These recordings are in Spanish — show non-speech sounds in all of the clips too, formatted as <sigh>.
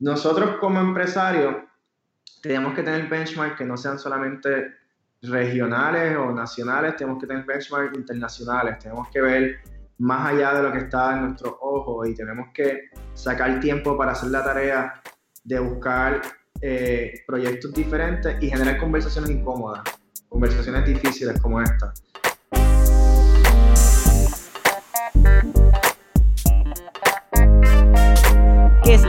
nosotros como empresarios tenemos que tener benchmarks que no sean solamente regionales o nacionales, tenemos que tener benchmarks internacionales, tenemos que ver más allá de lo que está en nuestros ojos y tenemos que sacar tiempo para hacer la tarea de buscar eh, proyectos diferentes y generar conversaciones incómodas, conversaciones difíciles como esta.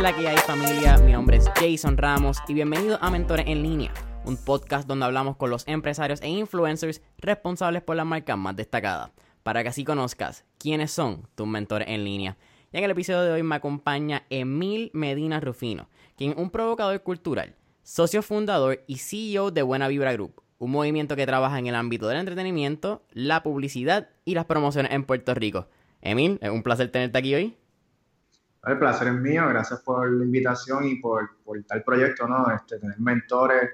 La que hay familia? Mi nombre es Jason Ramos y bienvenido a Mentores en Línea, un podcast donde hablamos con los empresarios e influencers responsables por las marcas más destacadas, para que así conozcas quiénes son tus mentores en línea. Y en el episodio de hoy me acompaña Emil Medina Rufino, quien es un provocador cultural, socio fundador y CEO de Buena Vibra Group, un movimiento que trabaja en el ámbito del entretenimiento, la publicidad y las promociones en Puerto Rico. Emil, es un placer tenerte aquí hoy. El placer es mío, gracias por la invitación y por, por tal proyecto, ¿no? Este, tener mentores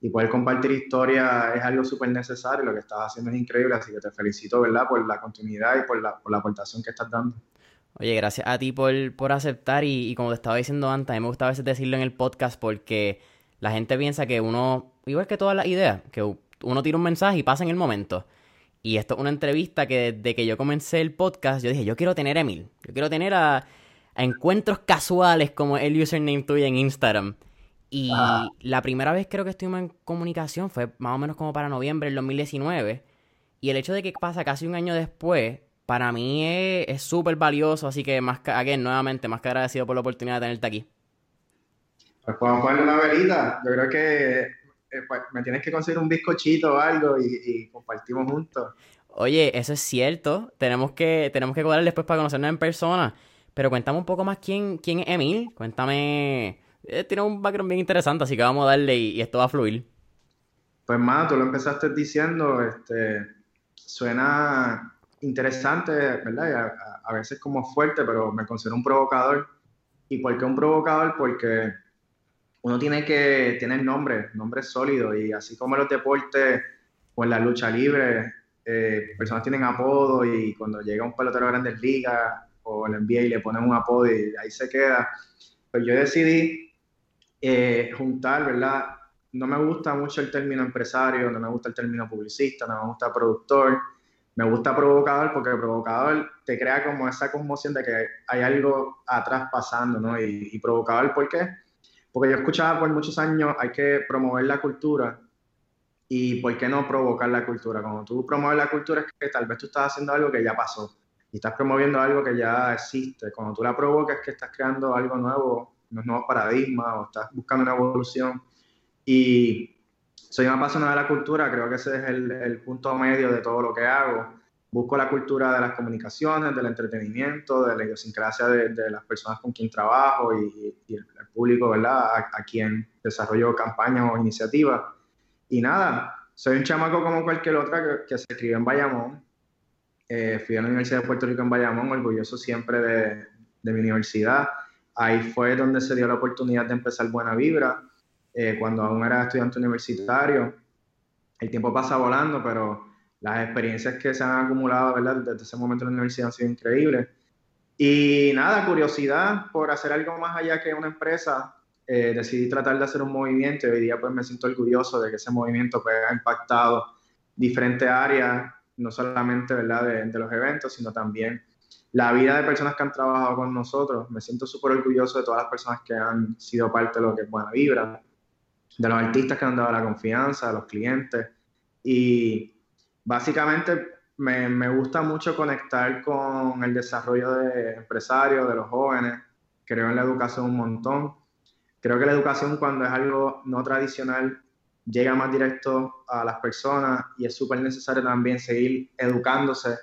y poder compartir historia es algo súper necesario, lo que estás haciendo es increíble, así que te felicito, ¿verdad? Por la continuidad y por la, por la aportación que estás dando. Oye, gracias a ti por, por aceptar y, y, como te estaba diciendo antes, a mí me gusta a veces decirlo en el podcast porque la gente piensa que uno, igual que todas las ideas, que uno tira un mensaje y pasa en el momento. Y esto es una entrevista que desde que yo comencé el podcast, yo dije, yo quiero tener a Emil, yo quiero tener a a encuentros casuales como el username tuyo en Instagram. Y la primera vez creo que estuvimos en comunicación fue más o menos como para noviembre del 2019. Y el hecho de que pasa casi un año después, para mí es súper valioso. Así que, más que, nuevamente, más que agradecido por la oportunidad de tenerte aquí. Pues podemos ponerle una velita. Yo creo que eh, pues, me tienes que conseguir un bizcochito o algo y, y, compartimos juntos. Oye, eso es cierto. Tenemos que, tenemos que cuadrar después para conocernos en persona. Pero cuéntame un poco más quién, quién es Emil. Cuéntame. Eh, tiene un background bien interesante, así que vamos a darle y, esto va a fluir. Pues, más, tú lo empezaste diciendo, este, suena interesante, ¿verdad? A, a, veces como fuerte, pero me considero un provocador. ¿Y por qué un provocador? Porque uno tiene que tener nombre, nombre sólido, y así como en los deportes o en la lucha libre, eh, personas tienen apodo y cuando llega un pelotero de grandes ligas, o le envía y le ponen un apodo y ahí se queda. Pues yo decidí eh, juntar, ¿verdad? No me gusta mucho el término empresario, no me gusta el término publicista, no me gusta productor, me gusta provocador porque el provocador te crea como esa conmoción de que hay algo atrás pasando, ¿no? Y, y provocador, ¿por qué? Porque yo escuchaba por muchos años, hay que promover la cultura, ¿Y por qué no provocar la cultura? Cuando tú promueves la cultura es que tal vez tú estás haciendo algo que ya pasó y estás promoviendo algo que ya existe. Cuando tú la provocas que estás creando algo nuevo, unos nuevos paradigmas o estás buscando una evolución. Y soy una apasionado de la cultura, creo que ese es el, el, punto medio de todo lo que hago. Busco la cultura de las comunicaciones, del entretenimiento, de la idiosincrasia de, las personas con quien trabajo y, y el, público, ¿verdad? A, a, quien desarrollo campañas o iniciativas. Y nada, soy un chamaco como cualquier otra que, que se escribe en Bayamón, eh, fui a la Universidad de Puerto Rico en Bayamón, orgulloso siempre de, de, mi universidad. Ahí fue donde se dio la oportunidad de empezar Buena Vibra, eh, cuando aún era estudiante universitario. El tiempo pasa volando, pero las experiencias que se han acumulado ¿verdad? desde ese momento en la universidad han sido increíbles. Y nada, curiosidad por hacer algo más allá que una empresa. Eh, decidí tratar de hacer un movimiento y hoy día pues me siento orgulloso de que ese movimiento pues, ha impactado diferentes áreas no solamente ¿verdad? De, de, los eventos, sino también la vida de personas que han trabajado con nosotros. Me siento súper orgulloso de todas las personas que han sido parte de lo que es Buena Vibra, de los artistas que han dado la confianza, de los clientes. Y básicamente me, me gusta mucho conectar con el desarrollo de empresarios, de los jóvenes. Creo en la educación un montón. Creo que la educación cuando es algo no tradicional llega más directo a las personas y es súper necesario también seguir educándose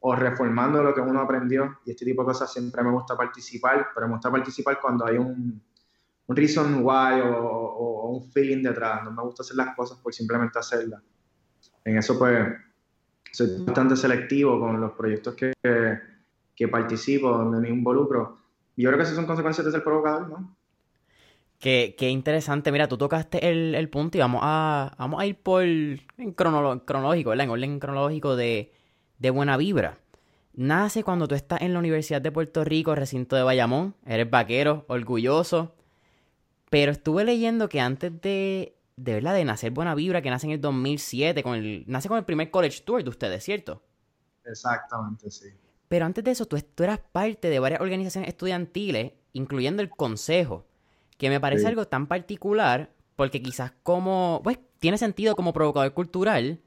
o reformando lo que uno aprendió y este tipo de cosas siempre me gusta participar, pero me gusta participar cuando hay un, un reason why o, o, o, un feeling detrás, no me gusta hacer las cosas por simplemente hacerlas. En eso pues soy bastante selectivo con los proyectos que, que, que participo, donde me involucro. Y yo creo que esas son consecuencias de ser provocador, ¿no? Qué, qué, interesante. Mira, tú tocaste el, el, punto y vamos a, vamos a ir por en cronolo, cronológico, ¿verdad? En orden cronológico de, de Buena Vibra. Nace cuando tú estás en la Universidad de Puerto Rico, recinto de Bayamón. Eres vaquero, orgulloso. Pero estuve leyendo que antes de, de verdad, de nacer Buena Vibra, que nace en el 2007, con el, nace con el primer college tour de ustedes, ¿cierto? Exactamente, sí. Pero antes de eso, tú, tú eras parte de varias organizaciones estudiantiles, incluyendo el Consejo, que me parece algo tan particular, porque quizás como, pues, tiene sentido como provocador cultural,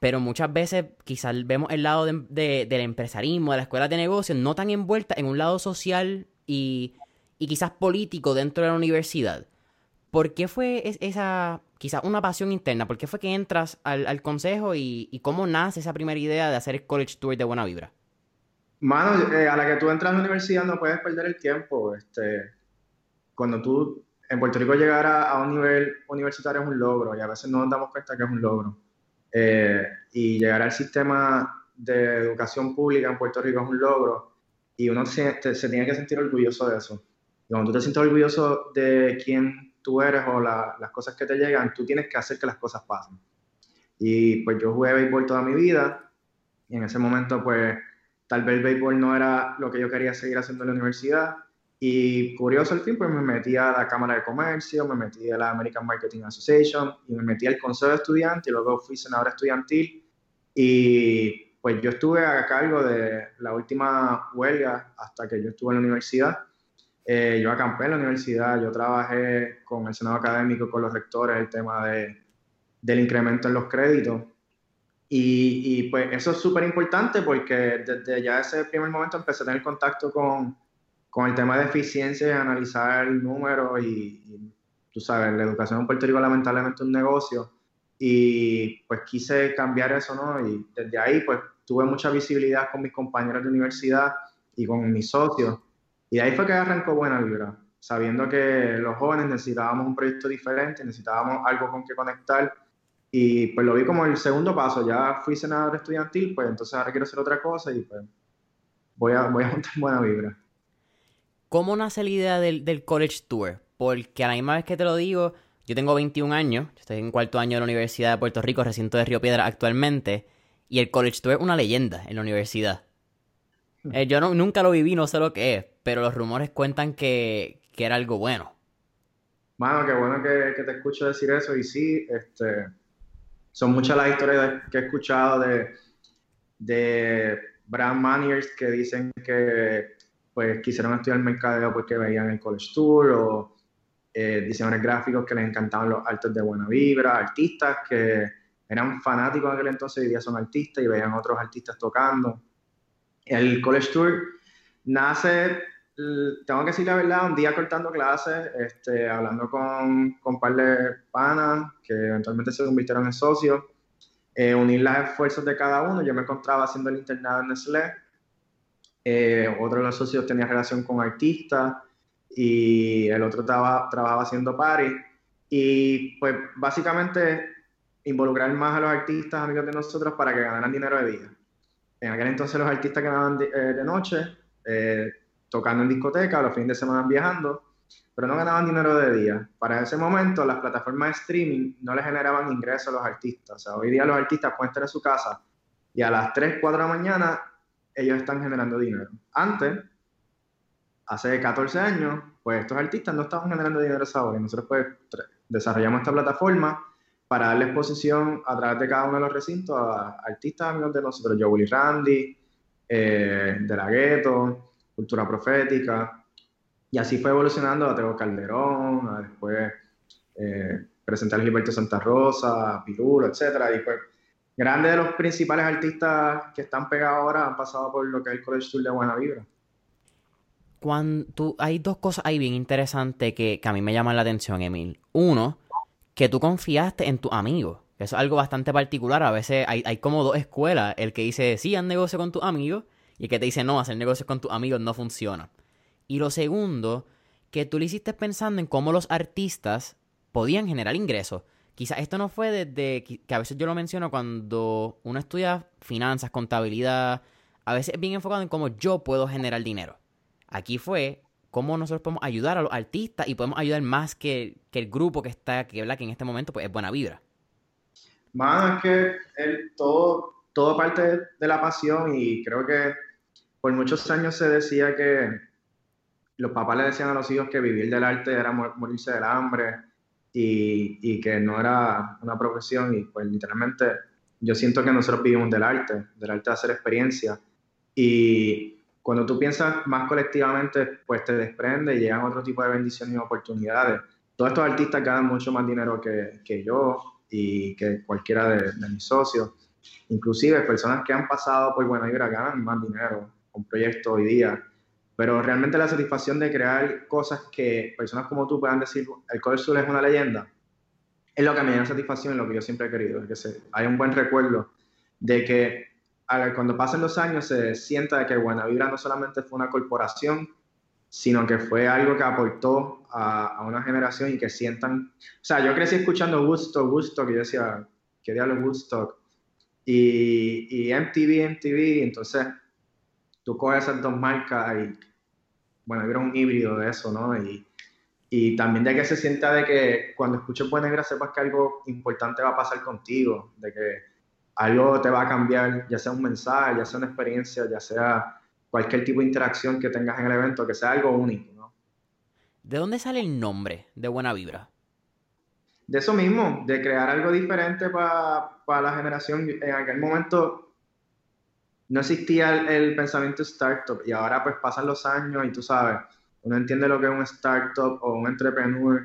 pero muchas veces quizás vemos el lado de, del empresarismo, de la escuela de negocios, no tan envuelta en un lado social y, y quizás político dentro de la universidad. ¿Por qué fue esa, quizás una pasión interna? ¿Por qué fue que entras al, consejo y, y, cómo nace esa primera idea de hacer el college tour de buena vibra? Mano, eh, a la que tú entras a la universidad no puedes perder el tiempo. Este, cuando tú en Puerto Rico llegar a, un nivel universitario es un logro y a veces no nos damos cuenta que es un logro. Eh, y llegar al sistema de educación pública en Puerto Rico es un logro y uno se, se tiene que sentir orgulloso de eso. Y cuando tú te sientes orgulloso de quién tú eres o las cosas que te llegan, tú tienes que hacer que las cosas pasen. Y pues yo jugué béisbol toda mi vida y en ese momento pues tal vez el béisbol no era lo que yo quería seguir haciendo en la universidad y curioso fin, pues me metí a la Cámara de Comercio, me metí a la American Marketing Association y me metí al Consejo de Estudiantes y luego fui senador estudiantil. Y pues yo estuve a cargo de la última huelga hasta que yo estuve en la universidad. Eh, yo acampé en la universidad, yo trabajé con el Senado Académico, con los rectores, el tema de, del incremento en los créditos. Y, y pues eso es súper importante porque desde ya ese primer momento empecé a tener contacto con con el tema de eficiencia y analizar números y, tú sabes, la educación en Puerto Rico lamentablemente es un negocio y pues quise cambiar eso, ¿no? Y desde ahí pues tuve mucha visibilidad con mis compañeros de universidad y con mis socios y de ahí fue que arrancó Buena Vibra, sabiendo que los jóvenes necesitábamos un proyecto diferente, necesitábamos algo con que conectar y pues lo vi como el segundo paso, ya fui senador estudiantil, pues entonces ahora quiero hacer otra cosa y pues voy a, voy a montar Buena Vibra. ¿Cómo nace la idea del, College Tour? Porque a la misma vez que te lo digo, yo tengo 21 años, estoy en cuarto año de la Universidad de Puerto Rico, recinto de Río Piedra actualmente, y el College Tour es una leyenda en la universidad. Hmm. Eh, yo no, nunca lo viví, no sé lo que es, pero los rumores cuentan que, era algo bueno. Mano, qué bueno que, te escucho decir eso, y sí, este, son muchas las historias que he escuchado de, de brand managers que dicen que pues quisieron estudiar mercadeo porque veían el college tour o eh, diseñadores gráficos que les encantaban los artes de buena vibra, artistas que eran fanáticos en aquel entonces y hoy día son artistas y veían otros artistas tocando. El college tour nace, tengo que decir la verdad, un día cortando clases, este, hablando con, con un par de panas que eventualmente se convirtieron en socios, eh, unir los esfuerzos de cada uno. Yo me encontraba haciendo el internado en Nestlé eh, otro de los socios tenía relación con artistas y el otro estaba, trabajaba haciendo party. Y pues básicamente involucrar más a los artistas, amigos de nosotros, para que ganaran dinero de día. En aquel entonces los artistas ganaban de, eh, de noche, eh, tocando en discoteca, los fines de semana viajando, pero no ganaban dinero de día. Para ese momento las plataformas de streaming no le generaban ingresos a los artistas. O sea, hoy día los artistas pueden estar en su casa y a las 3, 4 de la mañana ellos están generando dinero. Antes, hace 14 años, pues estos artistas no estaban generando dinero a esa hora y nosotros pues desarrollamos esta plataforma para darle exposición a través de cada uno de los recintos a artistas amigos de nosotros, Joe Randy, eh, De La Gueto, Cultura Profética, y así fue evolucionando a Teo Calderón, a después eh, presentar a Gilberto Santa Rosa, Pirulo, etcétera, y pues grandes de los principales artistas que están pegados ahora han pasado por lo que es el College Tour de Buena Vibra. Cuando hay dos cosas ahí bien interesantes que, a mí me llaman la atención, Emil. Uno, que tú confiaste en tu amigo. Eso es algo bastante particular. A veces hay, hay como dos escuelas. El que dice, sí, haz negocio con tus amigos. Y el que te dice, no, hacer negocios con tus amigos no funciona. Y lo segundo, que tú lo hiciste pensando en cómo los artistas podían generar ingresos. Quizás esto no fue desde que a veces yo lo menciono cuando uno estudia finanzas, contabilidad, a veces es bien enfocado en cómo yo puedo generar dinero. Aquí fue cómo nosotros podemos ayudar a los artistas y podemos ayudar más que, el grupo que está, que, que en este momento pues, es buena vibra. Más que todo, todo parte de la pasión y creo que por muchos años se decía que los papás le decían a los hijos que vivir del arte era morirse del hambre y, y, que no era una profesión y pues literalmente yo siento que nosotros vivimos del arte, del arte de hacer experiencia y cuando tú piensas más colectivamente pues te desprende y llegan otro tipo de bendiciones y oportunidades. Todos estos artistas ganan mucho más dinero que, que yo y que cualquiera de, de mis socios. Inclusive personas que han pasado por Buena Vibra ganan más dinero con proyectos hoy día pero realmente la satisfacción de crear cosas que personas como tú puedan decir, el Cover Sur es una leyenda, es lo que me da satisfacción, y lo que yo siempre he querido, que se, hay un buen recuerdo de que cuando pasen los años se sienta de que Buena Vibra no solamente fue una corporación, sino que fue algo que aportó a, a, una generación y que sientan, o sea, yo crecí escuchando Woodstock, Woodstock, y yo decía, ¿qué diablo Woodstock? Y, y MTV, MTV, entonces tú coges esas dos marcas y, bueno, era un híbrido de eso, ¿no? Y, y también de que se sienta de que cuando escuches Buena Negra sepas que algo importante va a pasar contigo, de que algo te va a cambiar, ya sea un mensaje, ya sea una experiencia, ya sea cualquier tipo de interacción que tengas en el evento, que sea algo único, ¿no? ¿De dónde sale el nombre de Buena Vibra? De eso mismo, de crear algo diferente para la generación. En aquel momento no existía el, pensamiento startup y ahora pues pasan los años y tú sabes, uno entiende lo que es un startup o un entrepreneur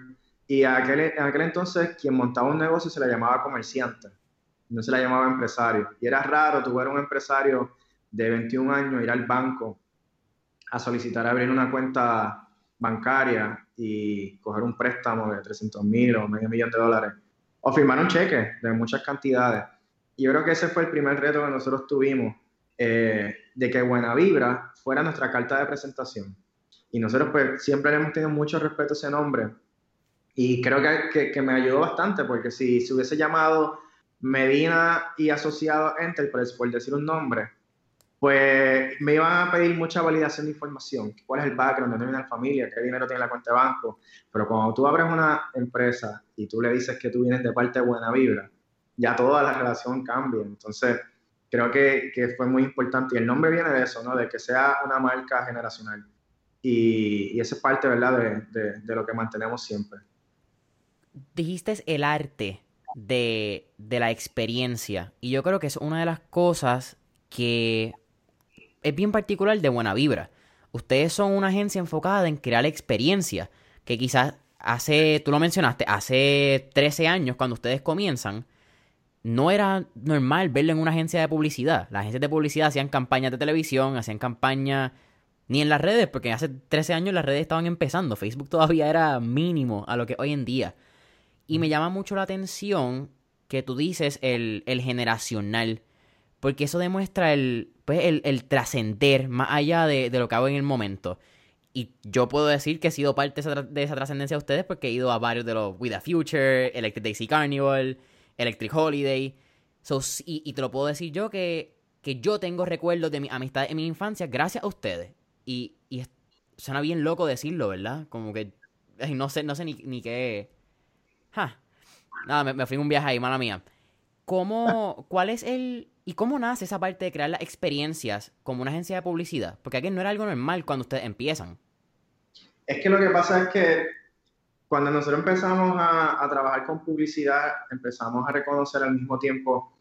y aquel, en aquel entonces quien montaba un negocio se le llamaba comerciante, no se le llamaba empresario. Y era raro tuviera un empresario de 21 años ir al banco a solicitar abrir una cuenta bancaria y coger un préstamo de 300 mil o medio millón de dólares o firmar un cheque de muchas cantidades. Y yo creo que ese fue el primer reto que nosotros tuvimos eh, de que Buena Vibra fuera nuestra carta de presentación. Y nosotros pues siempre le hemos tenido mucho respeto a ese nombre. Y creo que, que, me ayudó bastante, porque si se hubiese llamado Medina y asociado Enterprise, por decir un nombre, pues me iban a pedir mucha validación de información. ¿Cuál es el background? ¿De dónde viene la familia? ¿Qué dinero tiene la cuenta de banco? Pero cuando tú abres una empresa y tú le dices que tú vienes de parte de Buena Vibra, ya toda la relación cambia. Entonces, creo que, que, fue muy importante. Y el nombre viene de eso, ¿no? De que sea una marca generacional. Y, y esa es parte, ¿verdad?, de, de, de, lo que mantenemos siempre. Dijiste el arte de, de la experiencia. Y yo creo que es una de las cosas que es bien particular de Buena Vibra. Ustedes son una agencia enfocada en crear experiencia. Que quizás hace, tú lo mencionaste, hace 13 años cuando ustedes comienzan, no era normal verlo en una agencia de publicidad. Las agencias de publicidad hacían campañas de televisión, hacían campañas ni en las redes, porque hace 13 años las redes estaban empezando. Facebook todavía era mínimo a lo que hoy en día. Y me llama mucho la atención que tú dices el, el generacional, porque eso demuestra el, pues, el, el trascender más allá de, de, lo que hago en el momento. Y yo puedo decir que he sido parte de esa, trascendencia de ustedes porque he ido a varios de los With the Future, Electric Daisy Carnival, Electric Holiday. y, te lo puedo decir yo que, que yo tengo recuerdos de mi amistad en mi infancia gracias a ustedes. Y, y suena bien loco decirlo, ¿verdad? Como que no sé, no sé ni, qué. Nada, me, me, fui un viaje ahí, mala mía. ¿Cómo, cuál es el. ¿Y cómo nace esa parte de crear las experiencias como una agencia de publicidad? Porque aquí no era algo normal cuando ustedes empiezan. Es que lo que pasa es que cuando nosotros empezamos a, trabajar con publicidad, empezamos a reconocer al mismo tiempo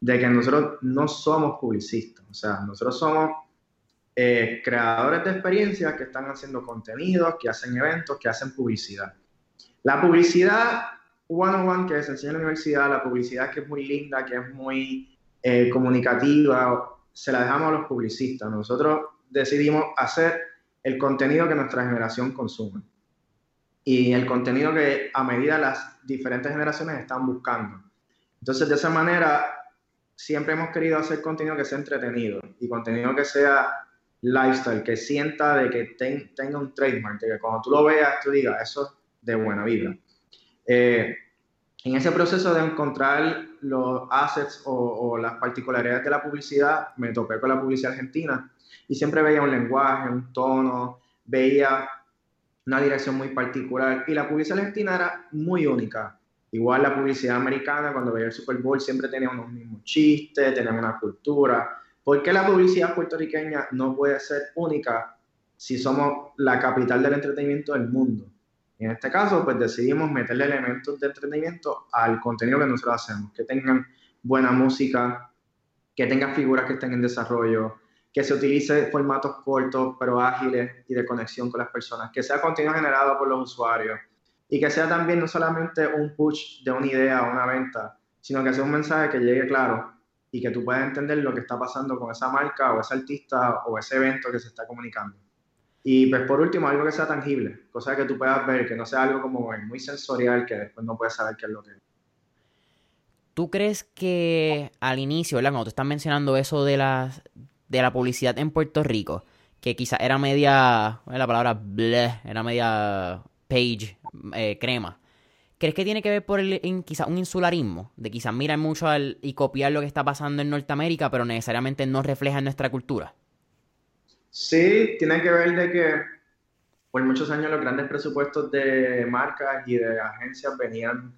de que nosotros no somos publicistas, o sea, nosotros somos eh, creadores de experiencias que están haciendo contenidos, que hacen eventos, que hacen publicidad. La publicidad one-on-one que se enseña en la universidad, la publicidad que es muy linda, que es muy eh, comunicativa, se la dejamos a los publicistas. Nosotros decidimos hacer el contenido que nuestra generación consume y el contenido que a medida las diferentes generaciones están buscando. Entonces, de esa manera, siempre hemos querido hacer contenido que sea entretenido y contenido que sea lifestyle, que sienta de que tenga un trademark, de que cuando tú lo veas, tú digas, eso es de buena vida. Eh, en ese proceso de encontrar los assets o, o, las particularidades de la publicidad, me topé con la publicidad argentina y siempre veía un lenguaje, un tono, veía una dirección muy particular. Y la publicidad argentina era muy única. Igual la publicidad americana, cuando veía el Super Bowl, siempre tenía unos mismos chistes, tenía una cultura. ¿Por qué la publicidad puertorriqueña no puede ser única si somos la capital del entretenimiento del mundo. En este caso, pues decidimos meterle elementos de entretenimiento al contenido que nosotros hacemos, que tengan buena música, que tengan figuras que estén en desarrollo, que se utilice formatos cortos pero ágiles y de conexión con las personas, que sea contenido generado por los usuarios y que sea también no solamente un push de una idea o una venta, sino que sea un mensaje que llegue claro y que tú puedas entender lo que está pasando con esa marca o ese artista o ese evento que se está comunicando. Y pues por último, algo que sea tangible, cosa que tú puedas ver, que no sea algo como muy sensorial, que después no puedes saber qué es lo que es. ¿Tú crees que al inicio, ¿verdad? Cuando tú estás mencionando eso de, las, de la publicidad en Puerto Rico, que quizá era media, la palabra bleh, era media page, eh, crema. ¿Crees que tiene que ver por el, quizá un insularismo? De quizás mirar mucho al, y copiar lo que está pasando en Norteamérica, pero necesariamente no refleja en nuestra cultura. Sí, tiene que ver de que por muchos años los grandes presupuestos de marcas y de agencias venían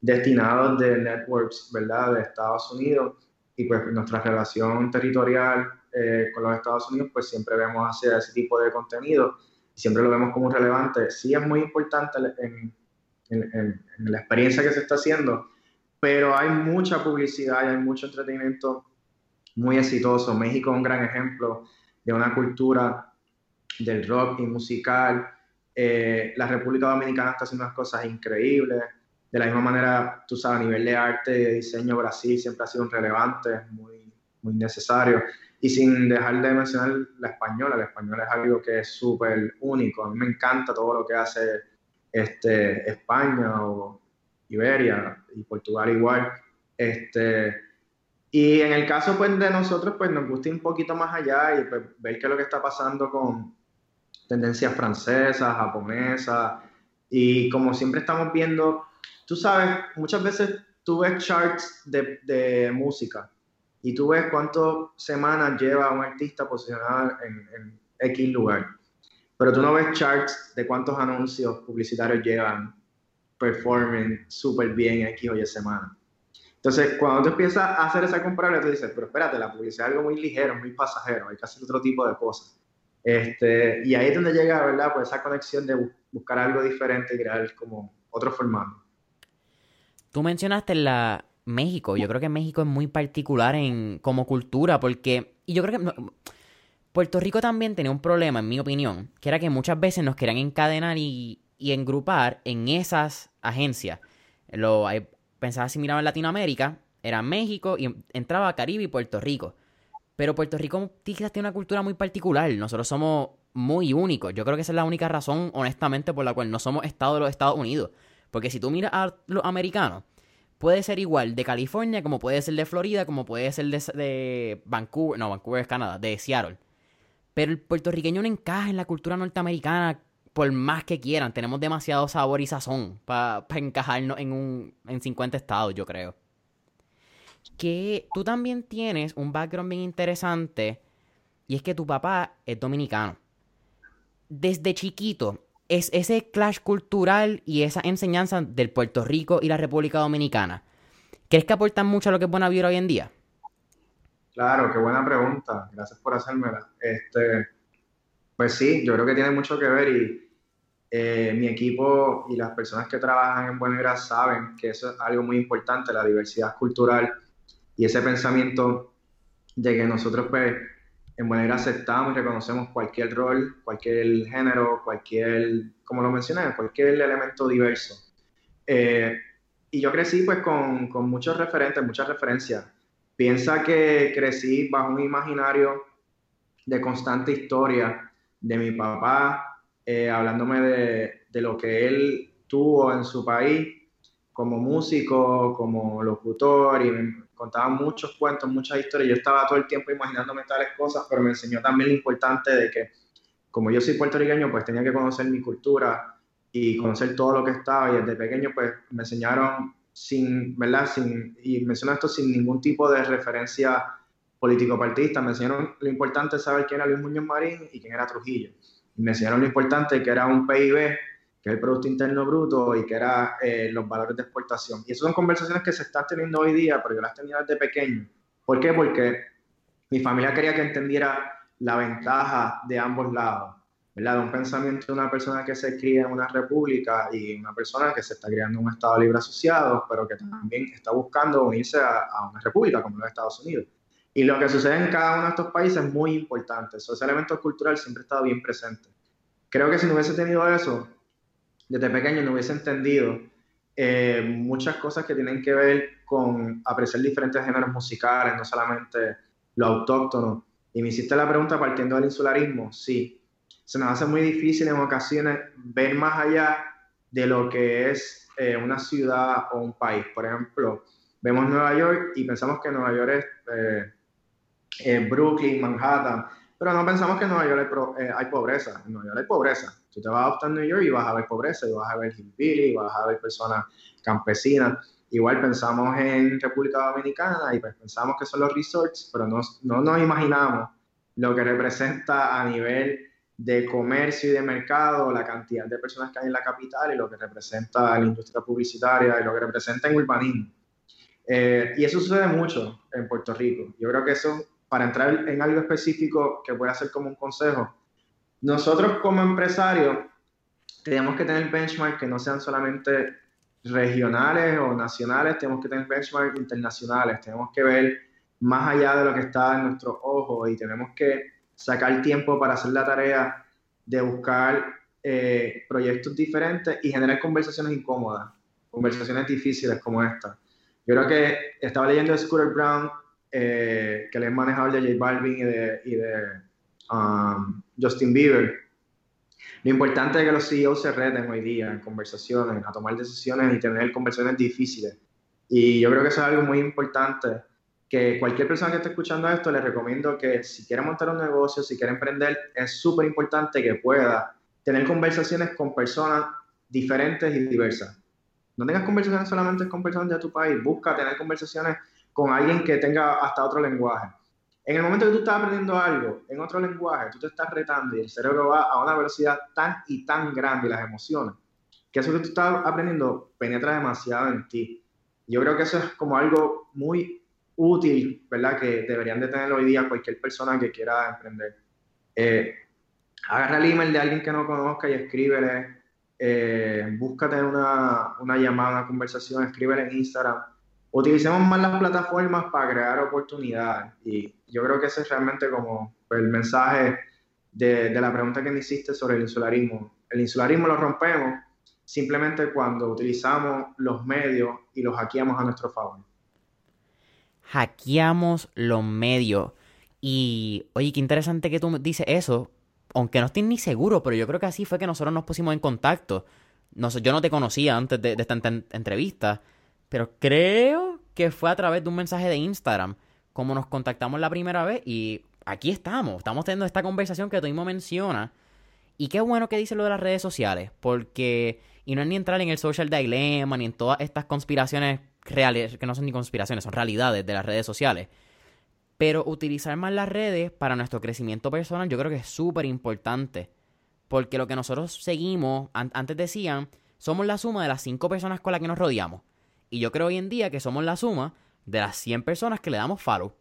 destinados de networks, ¿verdad?, de Estados Unidos y pues nuestra relación territorial eh, con los Estados Unidos, pues siempre vemos hacia ese tipo de contenido y siempre lo vemos como relevante. Sí es muy importante en, en, la experiencia que se está haciendo, pero hay mucha publicidad y hay mucho entretenimiento muy exitoso. México es un gran ejemplo de una cultura del rock y musical. Eh, la República Dominicana está haciendo unas cosas increíbles. De la misma manera, tú sabes, a nivel de arte y de diseño, Brasil siempre ha sido un relevante, muy, muy necesario. Y sin dejar de mencionar la española, la española es algo que es súper único. A mí me encanta todo lo que hace este, España o Iberia y Portugal igual. Este, y en el caso pues, de nosotros, pues nos gusta ir un poquito más allá y pues, ver qué es lo que está pasando con tendencias francesas, japonesas. Y como siempre estamos viendo, tú sabes, muchas veces tú ves charts de, de música y tú ves cuántas semanas lleva un artista posicionado en, en X lugar. Pero tú no ves charts de cuántos anuncios publicitarios llevan performing súper bien X o Y semana. Entonces, cuando tú empiezas a hacer esa comparación, tú dices, pero espérate, la publicidad es algo muy ligero, muy pasajero, hay que hacer otro tipo de cosas. Este, y ahí es donde llega, ¿verdad? Pues esa conexión de buscar algo diferente y crear como otro formato. Tú mencionaste la, México. Yo creo que México es muy particular en como cultura porque y yo creo que Puerto Rico también tenía un problema, en mi opinión, que era que muchas veces nos querían encadenar y, y engrupar en esas agencias. Lo pensaba si miraba en Latinoamérica, era México y entraba Caribe y Puerto Rico. Pero Puerto Rico tiene una cultura muy particular. Nosotros somos muy únicos. Yo creo que esa es la única razón, honestamente, por la cual no somos Estado de los Estados Unidos. Porque si tú miras a los americanos, puede ser igual de California, como puede ser de Florida, como puede ser de, Vancouver, no, Vancouver es Canadá, de Seattle. Pero el puertorriqueño no encaja en la cultura norteamericana por más que quieran. Tenemos demasiado sabor y sazón para encajarnos en, un, en 50 estados, yo creo. Que tú también tienes un background bien interesante y es que tu papá es dominicano. Desde chiquito, es ese clash cultural y esa enseñanza del Puerto Rico y la República Dominicana. ¿Crees que aportan mucho a lo que es buena vibra hoy en día? Claro, qué buena pregunta. Gracias por hacérmela. Este, pues sí, yo creo que tiene mucho que ver y eh, mi equipo y las personas que trabajan en Buena Vibra saben que eso es algo muy importante, la diversidad cultural y ese pensamiento de que nosotros pues en manera aceptamos y reconocemos cualquier rol, cualquier género, cualquier, como lo mencioné, cualquier elemento diverso. Eh, y yo crecí pues con, con, muchos referentes, muchas referencias. Piensa que crecí bajo un imaginario de constante historia de mi papá, eh, hablándome de, de lo que él tuvo en su país como músico, como locutor, y contaba muchos cuentos, muchas historias. Yo estaba todo el tiempo imaginándome tales cosas, pero me enseñó también lo importante de que, como yo soy puertorriqueño, pues tenía que conocer mi cultura y conocer todo lo que estaba. Y desde pequeño, pues me enseñaron sin, ¿verdad? Sin, y menciono esto sin ningún tipo de referencia político-partista. Me enseñaron lo importante de saber quién era Luis Muñoz Marín y quién era Trujillo. Y me enseñaron lo importante que era un PIB que es el Producto Interno Bruto y que era eh, los valores de exportación. Y esas son conversaciones que se están teniendo hoy día, pero yo las tenía desde pequeño. ¿Por qué? Porque mi familia quería que entendiera la ventaja de ambos lados. ¿verdad? De un pensamiento de una persona que se cría en una república y una persona que se está criando en un Estado libre asociado, pero que también está buscando unirse a, una república como los Estados Unidos. Y lo que sucede en cada uno de estos países es muy importante. ese elemento cultural siempre ha estado bien presente. Creo que si no hubiese tenido eso, desde pequeño no hubiese entendido eh, muchas cosas que tienen que ver con apreciar diferentes géneros musicales, no solamente lo autóctono. Y me hiciste la pregunta partiendo del insularismo, sí. Se nos hace muy difícil en ocasiones ver más allá de lo que es eh, una ciudad o un país. Por ejemplo, vemos Nueva York y pensamos que Nueva York es eh, Brooklyn, Manhattan, pero no pensamos que en Nueva York hay, hay, pobreza. En Nueva York hay pobreza. Tú te vas a New York y vas a ver pobreza, y vas a ver hillbilly, y vas a ver personas campesinas. Igual pensamos en República Dominicana y pues pensamos que son los resorts, pero no, no nos imaginamos lo que representa a nivel de comercio y de mercado, la cantidad de personas que hay en la capital y lo que representa la industria publicitaria y lo que representa en urbanismo. Eh, y eso sucede mucho en Puerto Rico. Yo creo que eso, para entrar en algo específico que pueda ser como un consejo, nosotros como empresarios tenemos que tener benchmarks que no sean solamente regionales o nacionales, tenemos que tener benchmarks internacionales, tenemos que ver más allá de lo que está en nuestros ojos y tenemos que sacar tiempo para hacer la tarea de buscar eh, proyectos diferentes y generar conversaciones incómodas, conversaciones difíciles como esta. Yo creo que estaba leyendo Scooter Brown, eh, que le es manejador de J Balvin y de, y de Um, Justin Bieber. Lo importante es que los CEOs se reten hoy día en conversaciones, a tomar decisiones y tener conversaciones difíciles. Y yo creo que eso es algo muy importante, que cualquier persona que esté escuchando esto, le recomiendo que si quiere montar un negocio, si quiere emprender, es súper importante que pueda tener conversaciones con personas diferentes y diversas. No tengas conversaciones solamente con personas de tu país, busca tener conversaciones con alguien que tenga hasta otro lenguaje en el momento que tú estás aprendiendo algo en otro lenguaje, tú te estás retando y el cerebro va a una velocidad tan y tan grande las emociones, que eso que tú estás aprendiendo penetra demasiado en ti. Yo creo que eso es como algo muy útil, ¿verdad? Que deberían de tener hoy día cualquier persona que quiera emprender. Eh, agarra el email de alguien que no conozca y escríbele. Eh, búscate una, una llamada, una conversación, escríbele en Instagram utilicemos más las plataformas para crear oportunidades. Y yo creo que ese es realmente como el mensaje de, la pregunta que me hiciste sobre el insularismo. El insularismo lo rompemos simplemente cuando utilizamos los medios y los hackeamos a nuestro favor. Hackeamos los medios. Y oye, qué interesante que tú dices eso, aunque no estoy ni seguro, pero yo creo que así fue que nosotros nos pusimos en contacto. Yo no te conocía antes de, esta entrevista pero creo que fue a través de un mensaje de Instagram como nos contactamos la primera vez y aquí estamos. Estamos teniendo esta conversación que tú mismo mencionas. Y qué bueno que dice lo de las redes sociales, porque, y no es ni entrar en el social dilemma, ni en todas estas conspiraciones reales, que no son ni conspiraciones, son realidades de las redes sociales. Pero utilizar más las redes para nuestro crecimiento personal yo creo que es súper importante. Porque lo que nosotros seguimos, antes decían, somos la suma de las cinco personas con las que nos rodeamos. Y yo creo hoy en día que somos la suma de las 100 personas que le damos follow.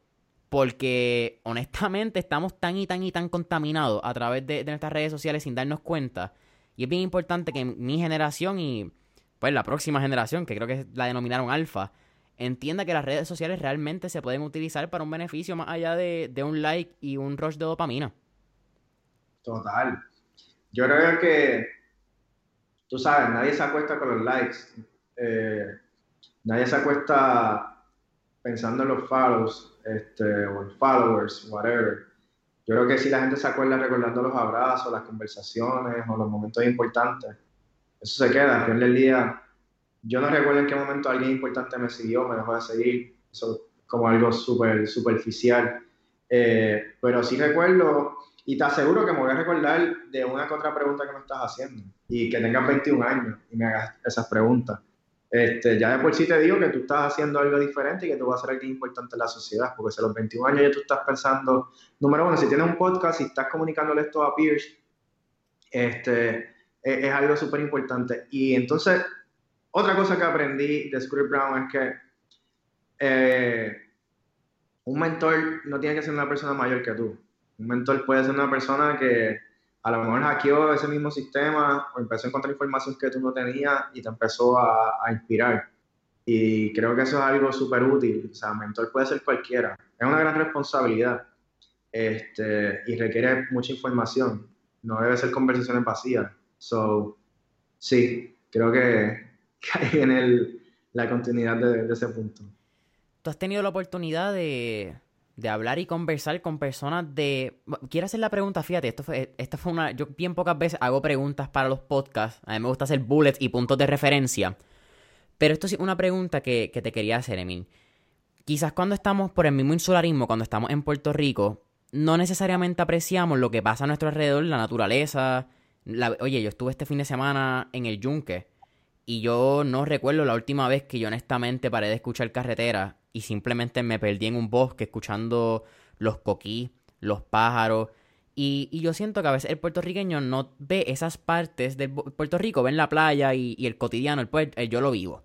Porque honestamente estamos tan y tan y tan contaminados a través de, nuestras redes sociales sin darnos cuenta. Y es bien importante que mi generación y pues la próxima generación, que creo que la denominaron alfa, entienda que las redes sociales realmente se pueden utilizar para un beneficio más allá de, de un like y un rush de dopamina. Total. Yo creo que, tú sabes, nadie se acuesta con los likes. Eh, nadie se acuesta pensando en los follows, este, o en followers, whatever. Yo creo que si la gente se acuerda recordando los abrazos, las conversaciones o los momentos importantes, eso se queda. Al final del día, yo no recuerdo en qué momento alguien importante me siguió, me dejó de seguir. Eso es como algo súper superficial. Eh, pero sí recuerdo, y te aseguro que me voy a recordar de una que otra pregunta que me estás haciendo. Y que tengas 21 años y me hagas esas preguntas. Este, ya de por sí te digo que tú estás haciendo algo diferente y que tú vas a ser alguien importante en la sociedad, porque si a los 21 años ya tú estás pensando, número uno, si tienes un podcast y estás comunicándole esto a peers, este, es, algo súper importante. Y entonces, otra cosa que aprendí de Script Brown es que eh, un mentor no tiene que ser una persona mayor que tú. Un mentor puede ser una persona que a lo mejor hackeó ese mismo sistema o empezó a encontrar información que tú no tenías y te empezó a, a inspirar. Y creo que eso es algo súper útil. O sea, mentor puede ser cualquiera. Es una gran responsabilidad este, y requiere mucha información. No debe ser conversaciones vacías. So, sí, creo que, <laughs> hay en el, la continuidad de, de ese punto. ¿Tú has tenido la oportunidad de, de hablar y conversar con personas de... Quiero hacer la pregunta, fíjate, esto fue, esta fue una... Yo bien pocas veces hago preguntas para los podcasts, a mí me gusta hacer bullets y puntos de referencia, pero esto sí una pregunta que, que te quería hacer, Emil. Quizás cuando estamos por el mismo insularismo, cuando estamos en Puerto Rico, no necesariamente apreciamos lo que pasa a nuestro alrededor, la naturaleza. Oye, yo estuve este fin de semana en el Yunque y yo no recuerdo la última vez que yo honestamente paré de escuchar carretera y simplemente me perdí en un bosque escuchando los coquí, los pájaros. Y, y, yo siento que a veces el puertorriqueño no ve esas partes del Puerto Rico, ven la playa y, y el cotidiano, el, puerto, yo lo vivo.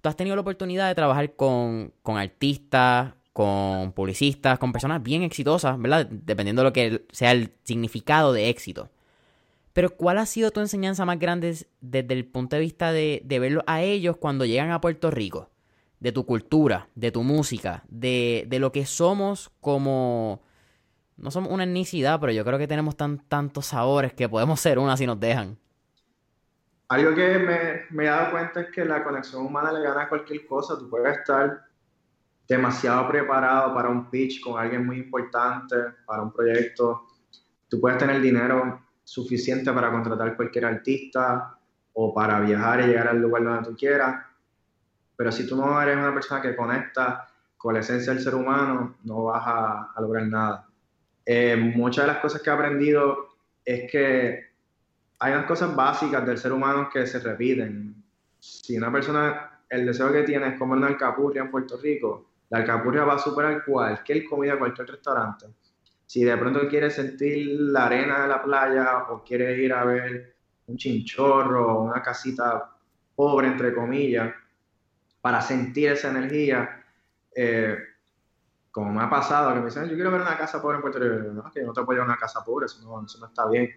Tú has tenido la oportunidad de trabajar con, con artistas, con publicistas, con personas bien exitosas, ¿verdad? Dependiendo de lo que sea el significado de éxito. Pero ¿cuál ha sido tu enseñanza más grande desde el punto de vista de, de verlo a ellos cuando llegan a Puerto Rico? De tu cultura, de tu música, de, de, lo que somos como... No somos una etnicidad, pero yo creo que tenemos tan, tantos sabores que podemos ser una si nos dejan. Algo que me, me, he dado cuenta es que la conexión humana le gana a cualquier cosa. Tú puedes estar demasiado preparado para un pitch con alguien muy importante, para un proyecto. Tú puedes tener dinero suficiente para contratar cualquier artista o para viajar y llegar al lugar donde tú quieras pero si tú no eres una persona que conecta con la esencia del ser humano, no vas a, a lograr nada. Eh, muchas de las cosas que he aprendido es que hay unas cosas básicas del ser humano que se repiten. Si una persona, el deseo que tiene es comer una alcapurria en Puerto Rico, la alcapurria va a superar cualquier comida, cualquier restaurante. Si de pronto quiere sentir la arena de la playa o quiere ir a ver un chinchorro, una casita pobre, entre comillas, para sentir esa energía. Eh, como me ha pasado, que me dicen, yo quiero ver una casa pobre en Puerto Rico. No, que no te puedo llevar una casa pobre, eso no, eso no está bien.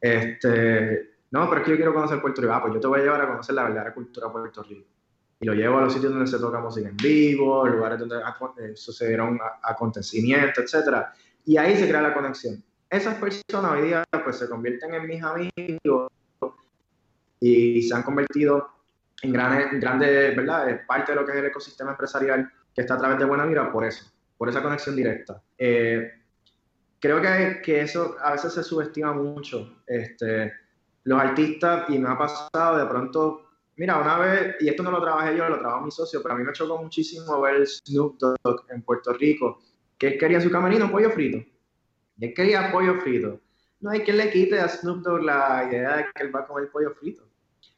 Este, no, pero es que yo quiero conocer Puerto Rico. Ah, pues yo te voy a llevar a conocer la verdadera cultura de Puerto Rico. Y lo llevo a los sitios donde se toca música en vivo, lugares donde eh, sucedieron acontecimientos, etc. Y ahí se crea la conexión. Esas personas hoy día pues se convierten en mis amigos y se han convertido en grande, grande, ¿verdad? Es parte de lo que es el ecosistema empresarial que está a través de Buena Vida por eso, por esa conexión directa. Eh, creo que, que, eso a veces se subestima mucho. Este, los artistas, y me ha pasado de pronto, mira, una vez, y esto no lo trabajé yo, lo trabajó mi socio, pero a mí me chocó muchísimo ver Snoop Dogg en Puerto Rico, que él quería su camerino pollo frito. Y él quería pollo frito. No hay que le quite a Snoop Dogg la idea de que él va a comer pollo frito.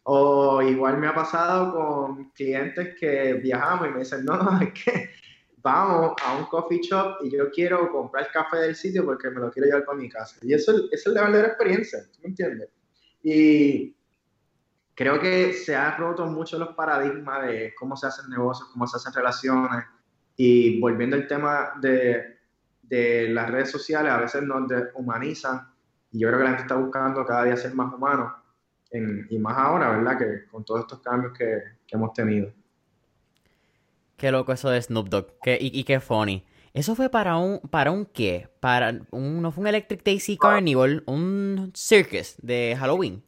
O igual me ha pasado con clientes que viajamos y me dicen, no, no, es que vamos a un coffee shop y yo quiero comprar el café del sitio porque me lo quiero llevar para mi casa. Y eso, eso es la experiencia, ¿tú me entiendes? Y creo que se han roto mucho los paradigmas de cómo se hacen negocios, cómo se hacen relaciones. Y volviendo al tema de, de las redes sociales, a veces nos deshumanizan. Y yo creo que la gente está buscando cada día ser más humano y más ahora, ¿verdad? Que con todos estos cambios que, que hemos tenido. Qué loco eso de Snoop Dogg. Qué, y, y, qué funny. ¿Eso fue para un, para un qué? Para un, ¿No fue un Electric Daisy Carnival? ¿Un circus de Halloween?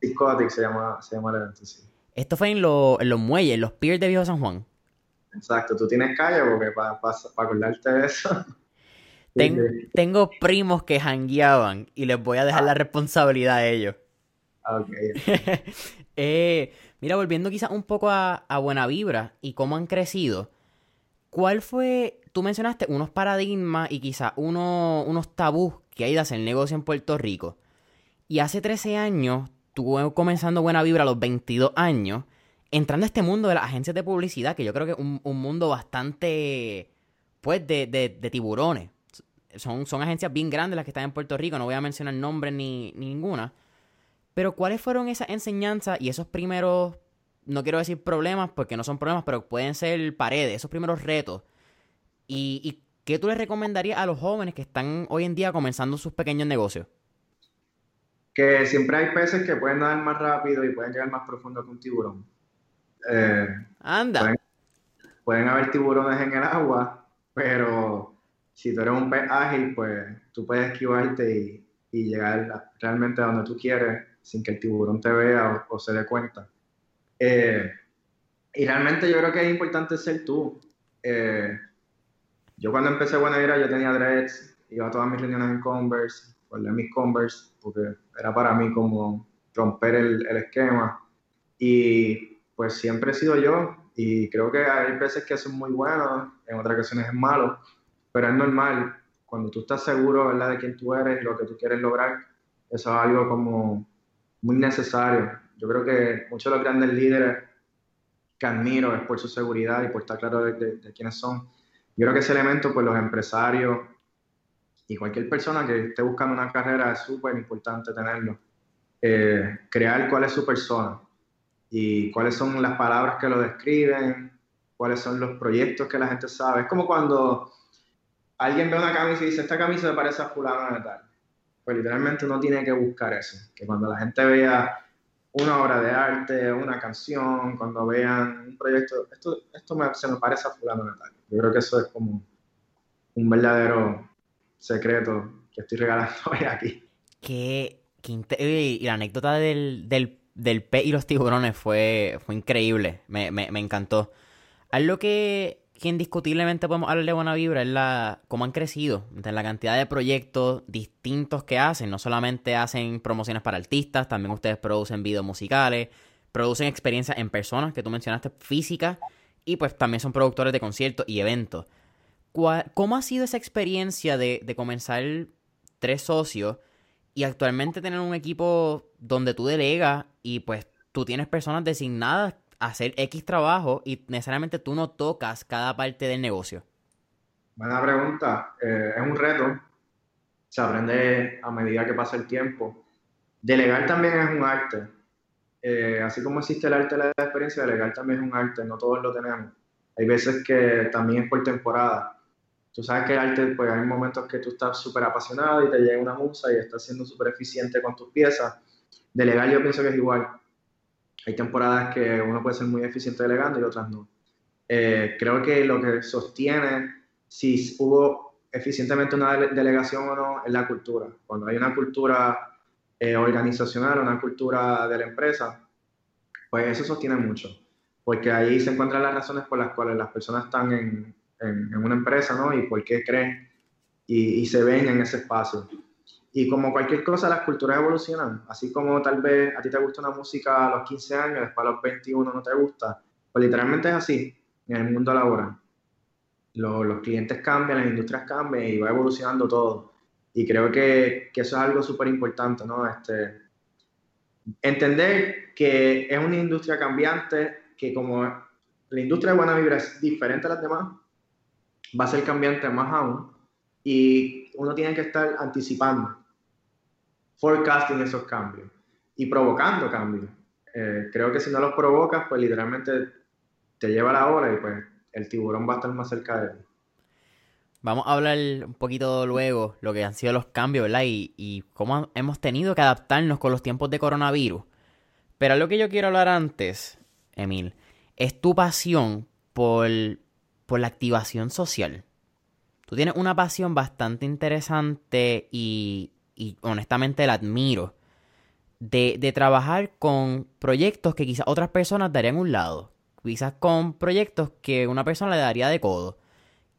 Discotic se llama, se llama el evento, sí. Esto fue en, lo, en los muelles, en los piers de Viejo San Juan. Exacto, tú tienes calle porque para pa, pa acordarte de eso. Ten, tengo primos que jangueaban y les voy a dejar ah. la responsabilidad a ellos. Okay. <laughs> eh, mira, volviendo quizás un poco a, Buena Vibra y cómo han crecido, ¿cuál fue, tú mencionaste unos paradigmas y quizás uno, unos tabús que hay de hacer negocio en Puerto Rico? Y hace 13 años, tú comenzando Buena Vibra a los 22 años, entrando a este mundo de las agencias de publicidad, que yo creo que es un, un mundo bastante, pues, de, de, de tiburones. Son, son agencias bien grandes las que están en Puerto Rico, no voy a mencionar nombres ni ninguna. Pero ¿cuáles fueron esas enseñanzas y esos primeros, no quiero decir problemas porque no son problemas, pero pueden ser paredes, esos primeros retos? ¿Y, y qué tú les recomendarías a los jóvenes que están hoy en día comenzando sus pequeños negocios? que siempre hay peces que pueden nadar más rápido y pueden llegar más profundo que un tiburón. Eh, Anda. Pueden, haber tiburones en el agua, pero si tú eres un pez ágil, pues tú puedes esquivarte y, llegar realmente a donde tú quieres sin que el tiburón te vea o, se dé cuenta. Eh, y realmente yo creo que es importante ser tú. Eh, yo cuando empecé Buena Vida yo tenía dreads, iba a todas mis reuniones en Converse, guardé mis Converse, porque era para mí como romper el, el, esquema. Y pues siempre he sido yo, y creo que hay veces que son muy buenos, en otras ocasiones es malo, pero es normal. Cuando tú estás seguro ¿verdad? de quién tú eres y lo que tú quieres lograr, eso es algo como muy necesario. Yo creo que muchos de los grandes líderes que admiro es por su seguridad y por estar claro de, quiénes son. Yo creo que ese elemento, pues los empresarios, y cualquier persona que esté buscando una carrera es súper importante tenerlo. Eh, crear cuál es su persona y cuáles son las palabras que lo describen, cuáles son los proyectos que la gente sabe. Es como cuando alguien ve una camisa y dice, esta camisa me parece a fulano de tal. Pues literalmente uno tiene que buscar eso, que cuando la gente vea una obra de arte, una canción, cuando vean un proyecto, esto, esto se me parece a fulano de. Yo creo que eso es como un verdadero secreto que estoy regalando <laughs> hoy aquí. Qué, y la anécdota del, del, del pez y los tiburones fue, fue increíble. Me, me, me encantó. Algo que, que indiscutiblemente podemos hablar de buena vibra es la cómo han crecido, en la cantidad de proyectos distintos que hacen. No solamente hacen promociones para artistas, también ustedes producen videos musicales, producen experiencias en personas que tú mencionaste, físicas, y pues también son productores de conciertos y eventos. ¿Cómo ha sido esa experiencia de, comenzar tres socios y actualmente tener un equipo donde tú delegas y pues tú tienes personas designadas hacer X trabajo y necesariamente tú no tocas cada parte del negocio? Buena pregunta. Eh, es un reto. Se aprende a medida que pasa el tiempo. Delegar también es un arte. Eh, así como existe el arte de la experiencia, delegar también es un arte. No todos lo tenemos. Hay veces que también es por temporada tú sabes que el arte, pues hay momentos que tú estás súper apasionado y te llega una musa y estás siendo súper eficiente con tus piezas. Delegar yo pienso que es igual. Hay temporadas que uno puede ser muy eficiente delegando y otras no. Eh, creo que lo que sostiene si hubo eficientemente una delegación o no es la cultura. Cuando hay una cultura eh, organizacional, una cultura de la empresa, pues eso sostiene mucho. Porque ahí se encuentran las razones por las cuales las personas están en, en, una empresa, ¿no? Y por qué creen y, se ven en ese espacio. Y como cualquier cosa, las culturas evolucionan. Así como tal vez a ti te gusta una música a los 15 años, después a los 21 no te gusta. Pues literalmente es así en el mundo laboral. Los, los clientes cambian, las industrias cambian y va evolucionando todo. Y creo que, que eso es algo súper importante, ¿no? Este, entender que es una industria cambiante, que como la industria de buena vibra es diferente a las demás, va a ser cambiante más aún y uno tiene que estar anticipando, forecasting esos cambios y provocando cambios. Eh, creo que si no los provocas, pues literalmente te lleva la hora y pues el tiburón va a estar más cerca de ti. Vamos a hablar un poquito luego lo que han sido los cambios, ¿verdad? Y, y cómo hemos tenido que adaptarnos con los tiempos de coronavirus. Pero lo que yo quiero hablar antes, Emil, es tu pasión por por la activación social. Tú tienes una pasión bastante interesante y, honestamente la admiro. De, trabajar con proyectos que quizás otras personas darían un lado. Quizás con proyectos que una persona le daría de codo.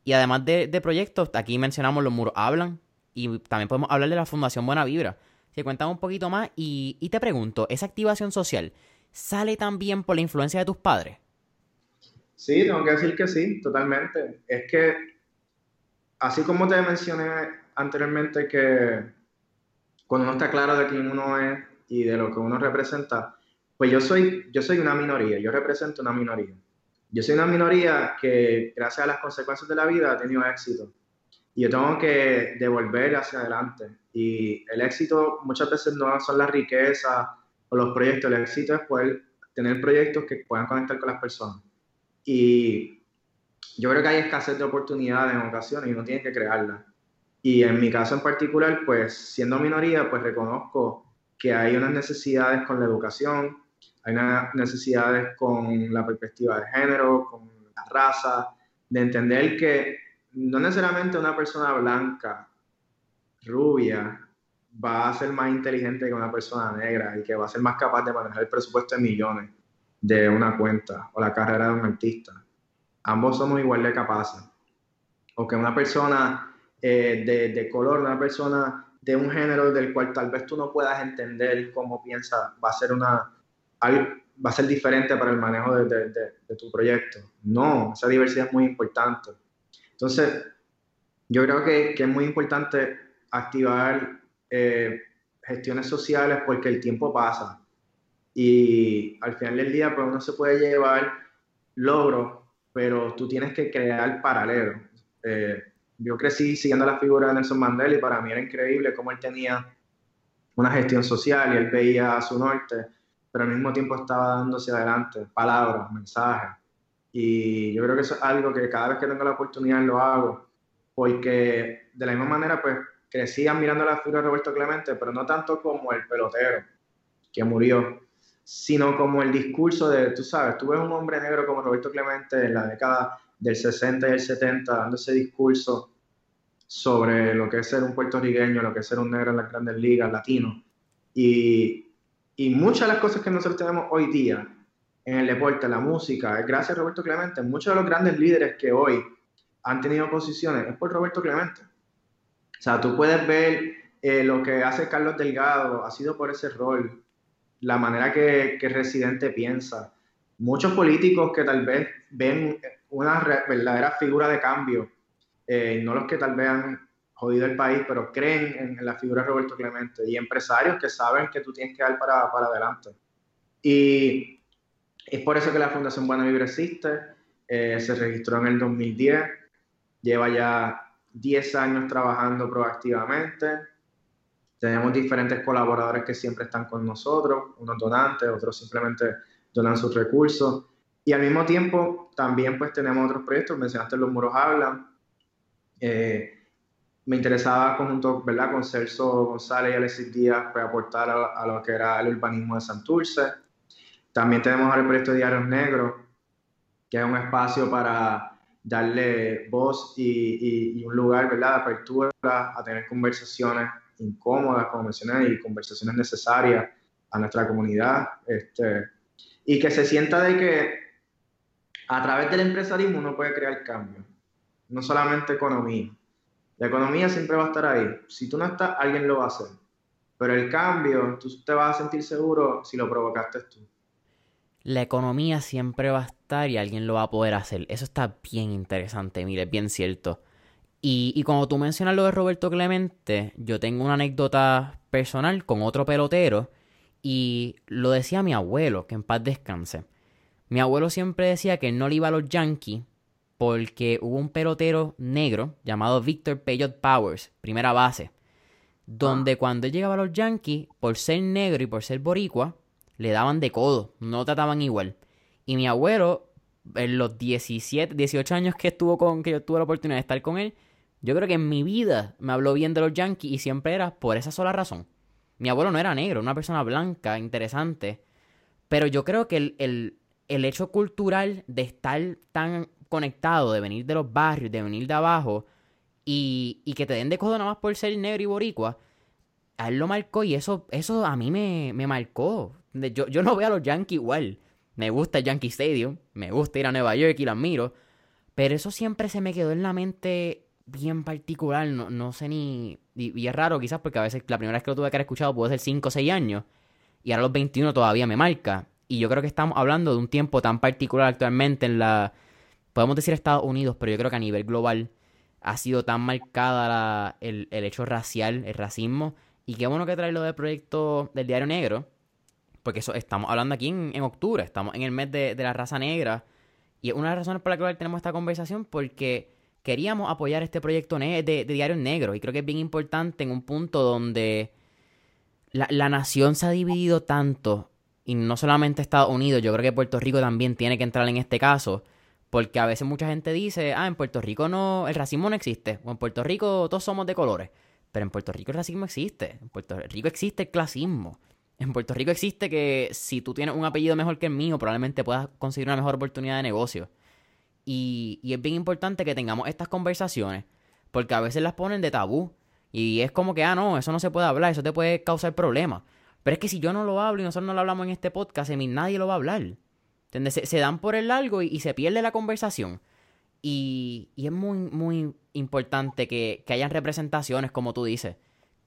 Y además de, proyectos, aquí mencionamos los muros hablan. Y también podemos hablar de la Fundación Buena Vibra. Si cuentan un poquito más y, y te pregunto, ¿esa activación social sale también por la influencia de tus padres? Sí, tengo que decir que sí, totalmente. Es que, así como te mencioné anteriormente que cuando uno está claro de quién uno es y de lo que uno representa, pues yo soy, yo soy una minoría, yo represento una minoría. Yo soy una minoría que gracias a las consecuencias de la vida ha tenido éxito. Y yo tengo que devolver hacia adelante. Y el éxito muchas veces no son las riquezas o los proyectos, el éxito es poder tener proyectos que puedan conectar con las personas. Y yo creo que hay escasez de oportunidades en ocasiones y uno tiene que crearlas. Y en mi caso en particular, pues siendo minoría, pues reconozco que hay unas necesidades con la educación, hay unas necesidades con la perspectiva de género, con la raza, de entender que no necesariamente una persona blanca, rubia, va a ser más inteligente que una persona negra y que va a ser más capaz de manejar el presupuesto de millones de una cuenta o la carrera de un artista. Ambos somos igual de capaces. O que una persona eh, de, de, color, una persona de un género del cual tal vez tú no puedas entender cómo piensa, va a ser una va a ser diferente para el manejo de, de, tu proyecto. No, esa diversidad es muy importante. Entonces, yo creo que, que es muy importante activar eh, gestiones sociales porque el tiempo pasa y al final del día pues uno se puede llevar logros, pero tú tienes que crear paralelo. Eh, yo crecí siguiendo la figura de Nelson Mandela y para mí era increíble cómo él tenía una gestión social y él veía a su norte, pero al mismo tiempo estaba dándose adelante palabras, mensajes. Y yo creo que eso es algo que cada vez que tengo la oportunidad lo hago, porque de la misma manera pues crecí mirando la figura de Roberto Clemente, pero no tanto como el pelotero que murió, sino como el discurso de, tú sabes, tú ves un hombre negro como Roberto Clemente en la década del 60 y el 70 dando ese discurso sobre lo que es ser un puertorriqueño, lo que es ser un negro en las grandes ligas, latino. Y, y muchas de las cosas que nosotros tenemos hoy día en el deporte, en la música, es gracias a Roberto Clemente. Muchos de los grandes líderes que hoy han tenido posiciones es por Roberto Clemente. O sea, tú puedes ver eh, lo que hace Carlos Delgado, ha sido por ese rol, la manera que, que Residente piensa. Muchos políticos que tal vez ven una verdadera figura de cambio, eh, no los que tal vez han jodido el país, pero creen en, la figura de Roberto Clemente y empresarios que saben que tú tienes que dar para, para adelante. Y es por eso que la Fundación Buena Vibra existe, eh, se registró en el 2010, lleva ya 10 años trabajando proactivamente. Tenemos diferentes colaboradores que siempre están con nosotros, unos donantes, otros simplemente donan sus recursos. Y al mismo tiempo también pues tenemos otros proyectos, mencionaste Los Muros Hablan. Eh, me interesaba conjunto ¿verdad? con Celso González y Alexis Díaz pues, aportar a, lo que era el urbanismo de Santurce. También tenemos el proyecto Diarios Negros, que es un espacio para darle voz y, un lugar, ¿verdad?, de apertura a tener conversaciones incómodas, como mencioné, y conversaciones necesarias a nuestra comunidad. Este, y que se sienta de que a través del empresarismo uno puede crear cambio, no solamente economía. La economía siempre va a estar ahí. Si tú no estás, alguien lo va a hacer. Pero el cambio, tú te vas a sentir seguro si lo provocaste tú la economía siempre va a estar y alguien lo va a poder hacer. Eso está bien interesante, mire, bien cierto. Y, y como tú mencionas lo de Roberto Clemente, yo tengo una anécdota personal con otro pelotero y lo decía mi abuelo, que en paz descanse. Mi abuelo siempre decía que no le iba a los Yankees porque hubo un pelotero negro llamado Victor Peyot Powers, primera base, donde ah. cuando él llegaba a los Yankees, por ser negro y por ser boricua, le daban de codo, no trataban igual. Y mi abuelo, en los 17, 18 años que estuvo con, que yo tuve la oportunidad de estar con él, yo creo que en mi vida me habló bien de los Yankees y siempre era por esa sola razón. Mi abuelo no era negro, una persona blanca, interesante. Pero yo creo que el, el, el hecho cultural de estar tan conectado, de venir de los barrios, de venir de abajo, y, y que te den de codo nada más por ser negro y boricua, a él lo marcó y eso, eso a mí me, me marcó. Yo, yo no veo a los Yankees igual. Me gusta el Yankee Stadium, me gusta ir a Nueva York y lo admiro. Pero eso siempre se me quedó en la mente bien particular. No, no sé ni. Y, es raro quizás porque a veces la primera vez que lo tuve que haber escuchado puede ser 5 o 6 años. Y ahora los 21 todavía me marca. Y yo creo que estamos hablando de un tiempo tan particular actualmente en la. Podemos decir Estados Unidos, pero yo creo que a nivel global ha sido tan marcada el, el hecho racial, el racismo. Y qué bueno que trae lo del proyecto del Diario Negro porque eso, estamos hablando aquí en, octubre, estamos en el mes de, la raza negra. Y es una de las razones por las que tenemos esta conversación, porque queríamos apoyar este proyecto de, de Diario Negro. Y creo que es bien importante en un punto donde la, la, nación se ha dividido tanto, y no solamente Estados Unidos, yo creo que Puerto Rico también tiene que entrar en este caso. Porque a veces mucha gente dice, ah, en Puerto Rico no, el racismo no existe, o en Puerto Rico todos somos de colores. Pero en Puerto Rico el racismo existe. En Puerto Rico existe el clasismo. En Puerto Rico existe que si tú tienes un apellido mejor que el mío, probablemente puedas conseguir una mejor oportunidad de negocio. Y, y es bien importante que tengamos estas conversaciones, porque a veces las ponen de tabú. Y es como que, ah, no, eso no se puede hablar, eso te puede causar problemas. Pero es que si yo no lo hablo y nosotros no lo hablamos en este podcast, mí nadie lo va a hablar. ¿Entiendes? Se, dan por el largo y, se pierde la conversación. Y, y es muy, muy importante que, que, hayan representaciones, como tú dices.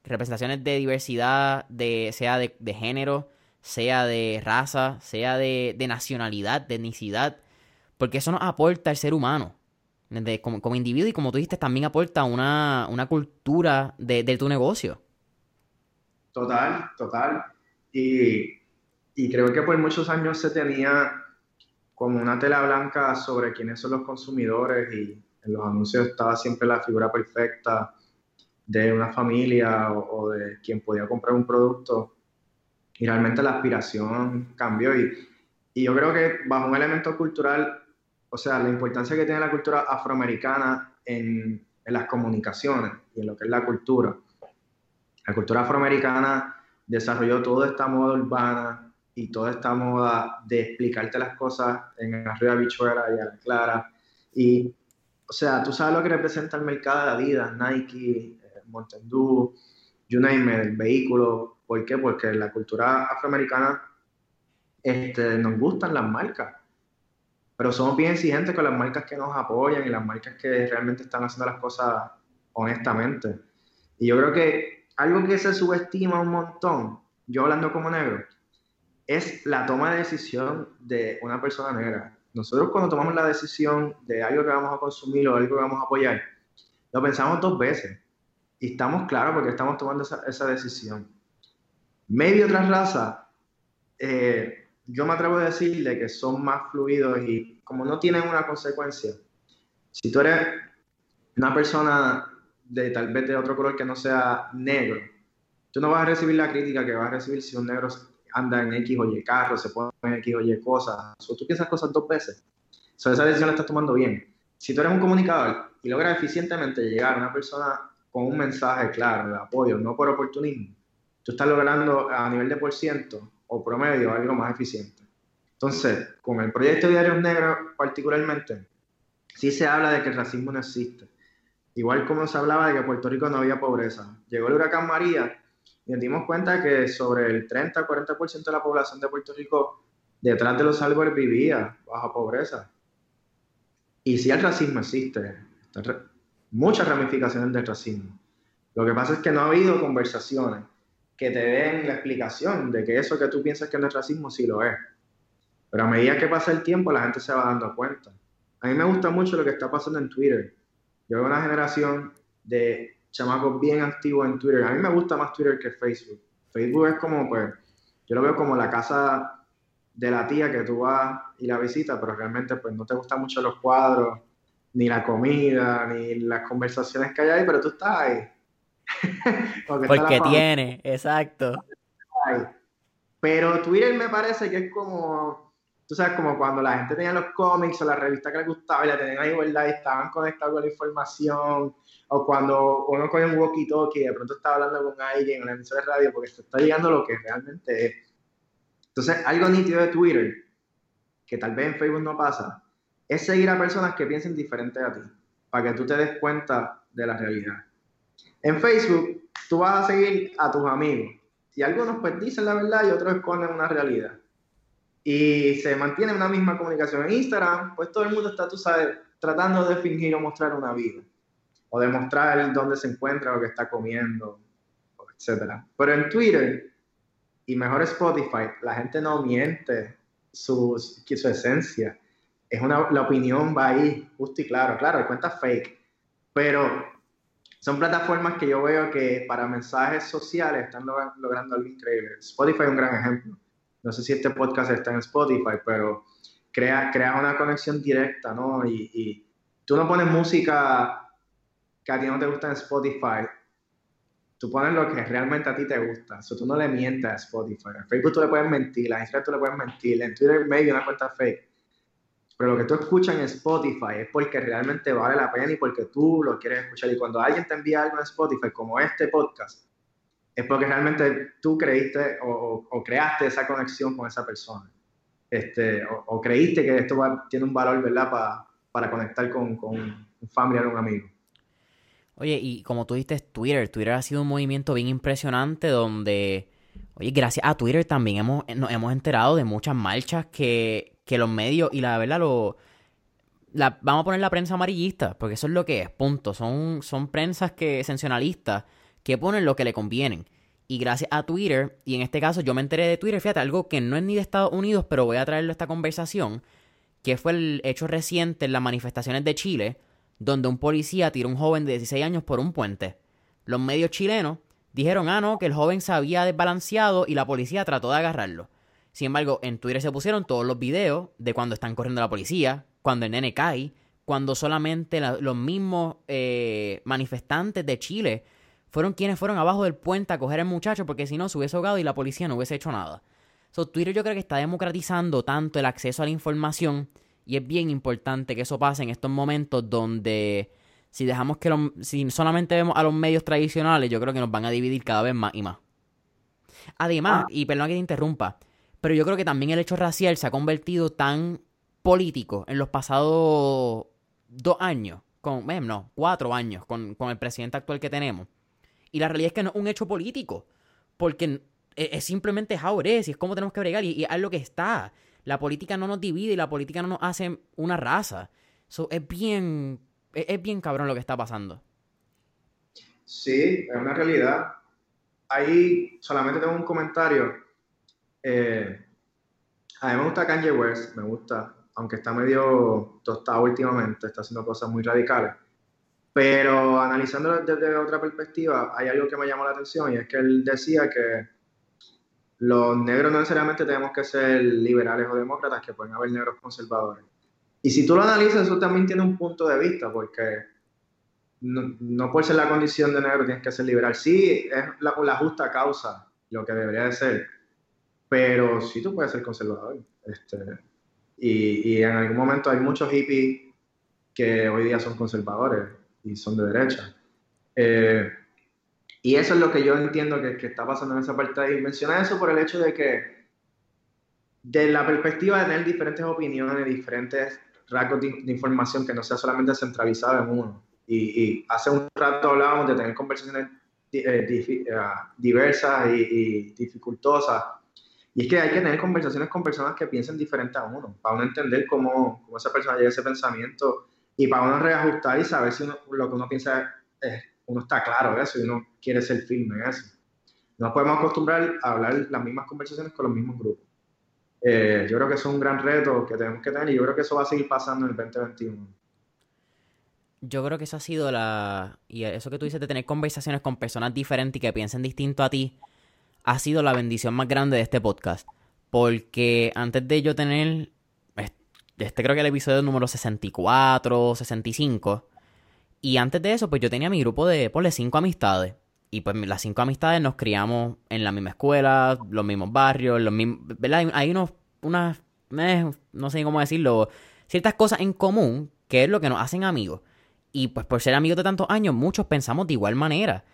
Representaciones de diversidad, de, sea de, de género, sea de raza, sea de, de, nacionalidad, de etnicidad. Porque eso nos aporta al ser humano. Como, como, individuo y como tú dijiste, también aporta una, una cultura de, de tu negocio. Total, total. Y, y creo que por muchos años se tenía como una tela blanca sobre quiénes son los consumidores y en los anuncios estaba siempre la figura perfecta de una familia o, de quien podía comprar un producto y realmente la aspiración cambió y, y yo creo que bajo un elemento cultural, o sea, la importancia que tiene la cultura afroamericana en, en las comunicaciones y en lo que es la cultura. La cultura afroamericana desarrolló toda esta moda urbana y toda esta moda de explicarte las cosas en arriba bichuela y a la clara. Y, o sea, tú sabes lo que representa el mercado de Adidas, Nike, eh, Mountain Dew, you name it, el vehículo. ¿Por qué? Porque la cultura afroamericana este, nos gustan las marcas, pero somos bien exigentes con las marcas que nos apoyan y las marcas que realmente están haciendo las cosas honestamente. Y yo creo que algo que se subestima un montón, yo hablando como negro, es la toma de decisión de una persona negra. Nosotros cuando tomamos la decisión de algo que vamos a consumir o algo que vamos a apoyar, lo pensamos dos veces. Y estamos claros porque estamos tomando esa, decisión. Medio tras raza, eh, yo me atrevo a decirle que son más fluidos y como no tienen una consecuencia, si tú eres una persona de tal vez de otro color que no sea negro, tú no vas a recibir la crítica que vas a recibir si un negro anda en X o Y carro, se pone en X o Y cosas. O tú piensas cosas dos veces. So, esa decisión la estás tomando bien. Si tú eres un comunicador y logras eficientemente llegar a una persona con un mensaje claro de apoyo, no por oportunismo, tú estás logrando a nivel de por ciento o promedio algo más eficiente. Entonces, con el proyecto Diarios Negros particularmente, sí se habla de que el racismo no existe. Igual como se hablaba de que en Puerto Rico no había pobreza. Llegó el huracán María y nos dimos cuenta que sobre el 30-40% de la población de Puerto Rico detrás de los árboles vivía bajo pobreza. Y si el racismo existe, muchas ramificaciones del racismo. Lo que pasa es que no ha habido conversaciones que te den la explicación de que eso que tú piensas que no es racismo sí lo es. Pero a medida que pasa el tiempo, la gente se va dando cuenta. A mí me gusta mucho lo que está pasando en Twitter. Yo veo una generación de chamacos bien activos en Twitter. A mí me gusta más Twitter que Facebook. Facebook es como, pues, yo lo veo como la casa de la tía que tú vas y la visitas, pero realmente, pues, no te gustan mucho los cuadros, ni la comida, ni las conversaciones que hay ahí, pero tú estás ahí. <laughs> Porque, tiene, exacto. Pero Twitter me parece que es como tú sabes, como cuando la gente tenía los cómics o la revista que le gustaba y la tenían ahí ¿verdad? y estaban conectados con la información, o cuando uno coge un walkie-talkie y de pronto está hablando con alguien en la emisora de radio porque se está llegando lo que realmente es. Entonces, algo nítido de Twitter, que tal vez en Facebook no pasa, es seguir a personas que piensen diferente a ti, para que tú te des cuenta de la realidad. En Facebook, tú vas a seguir a tus amigos, y algunos pues dicen la verdad y otros esconden una realidad y se mantiene una misma comunicación. En Instagram, pues todo el mundo está, tú sabes, tratando de fingir o mostrar una vida, o de mostrar dónde se encuentra, lo que está comiendo, etc. Pero en Twitter, y mejor Spotify, la gente no miente su, su esencia. Es una, la opinión va ahí, justo y claro. Claro, hay cuentas fake, pero son plataformas que yo veo que para mensajes sociales están logrando algo increíble. Spotify es un gran ejemplo no sé si este podcast está en Spotify, pero crea, crea una conexión directa, ¿no? Y, tú no pones música que a ti no te gusta en Spotify, tú pones lo que realmente a ti te gusta, o sea, tú no le mientes a Spotify, en Facebook tú le puedes mentir, en Instagram tú le puedes mentir, en Twitter maybe una cuenta fake, pero lo que tú escuchas en Spotify es porque realmente vale la pena y porque tú lo quieres escuchar. Y cuando alguien te envía algo en Spotify, como este podcast, es porque realmente tú creíste o, creaste esa conexión con esa persona. Este, o, creíste que esto tiene un valor, ¿verdad? para conectar con, con un familiar o un amigo. Oye, y como tú dijiste, Twitter. Twitter ha sido un movimiento bien impresionante donde, oye, gracias a Twitter también hemos, nos hemos enterado de muchas marchas que, que los medios y la verdad lo... La, vamos a poner la prensa amarillista, porque eso es lo que es, punto. Son, son prensas que, sensacionalistas que ponen lo que le convienen. Y gracias a Twitter, y en este caso yo me enteré de Twitter, fíjate, algo que no es ni de Estados Unidos, pero voy a traerlo a esta conversación, que fue el hecho reciente en las manifestaciones de Chile, donde un policía tiró a un joven de 16 años por un puente. Los medios chilenos dijeron, ah, no, que el joven se había desbalanceado y la policía trató de agarrarlo. Sin embargo, en Twitter se pusieron todos los videos de cuando están corriendo la policía, cuando el nene cae, cuando solamente los mismos eh, manifestantes de Chile fueron quienes fueron abajo del puente a coger al muchacho porque si no se hubiese ahogado y la policía no hubiese hecho nada. So, Twitter yo creo que está democratizando tanto el acceso a la información y es bien importante que eso pase en estos momentos donde si dejamos que si solamente vemos a los medios tradicionales, yo creo que nos van a dividir cada vez más y más. Además, ah. y perdón que te interrumpa, pero yo creo que también el hecho racial se ha convertido tan político en los pasados dos años, con, no, cuatro años con, el presidente actual que tenemos. Y la realidad es que no es un hecho político, porque es, simplemente how it y es como tenemos que bregar y, y es lo que está. La política no nos divide y la política no nos hace una raza. Eso es bien, es, bien cabrón lo que está pasando. Sí, es una realidad. Ahí solamente tengo un comentario. Eh, a mí me gusta Kanye West, me gusta, aunque está medio tostado últimamente, está haciendo cosas muy radicales. Pero analizándolo desde otra perspectiva, hay algo que me llamó la atención y es que él decía que los negros no necesariamente tenemos que ser liberales o demócratas, que pueden haber negros conservadores. Y si tú lo analizas, eso también tiene un punto de vista, porque no, no por ser la condición de negro tienes que ser liberal. Sí, es la, la justa causa lo que debería de ser, pero sí tú puedes ser conservador. Este, y, y en algún momento hay muchos hippies que hoy día son conservadores y son de derecha. Eh, y eso es lo que yo entiendo que, que está pasando en esa parte. Y menciona eso por el hecho de que, de la perspectiva de tener diferentes opiniones, diferentes rasgos de, información que no sea solamente centralizada en uno. Y, hace un rato hablábamos de tener conversaciones eh, eh, diversas y, y, dificultosas. Y es que hay que tener conversaciones con personas que piensen diferente a uno, para uno entender cómo, cómo esa persona llega a ese pensamiento y para uno reajustar y saber si lo que uno piensa es uno está claro de eso y uno quiere ser firme en eso. Nos podemos acostumbrar a hablar las mismas conversaciones con los mismos grupos. Eh, yo creo que eso es un gran reto que tenemos que tener y yo creo que eso va a seguir pasando en el 2021. Yo creo que eso ha sido la... Y eso que tú dices de tener conversaciones con personas diferentes y que piensen distinto a ti, ha sido la bendición más grande de este podcast. Porque antes de yo tener... Este creo que el episodio número 64, 65 y antes de eso, pues yo tenía mi grupo de, ponle, cinco amistades. Y pues las cinco amistades nos criamos en la misma escuela, los mismos barrios, los mismos... Hay unos, unas, eh, no sé cómo decirlo, ciertas cosas en común que es lo que nos hacen amigos. Y pues por ser amigos de tantos años, muchos pensamos de igual manera.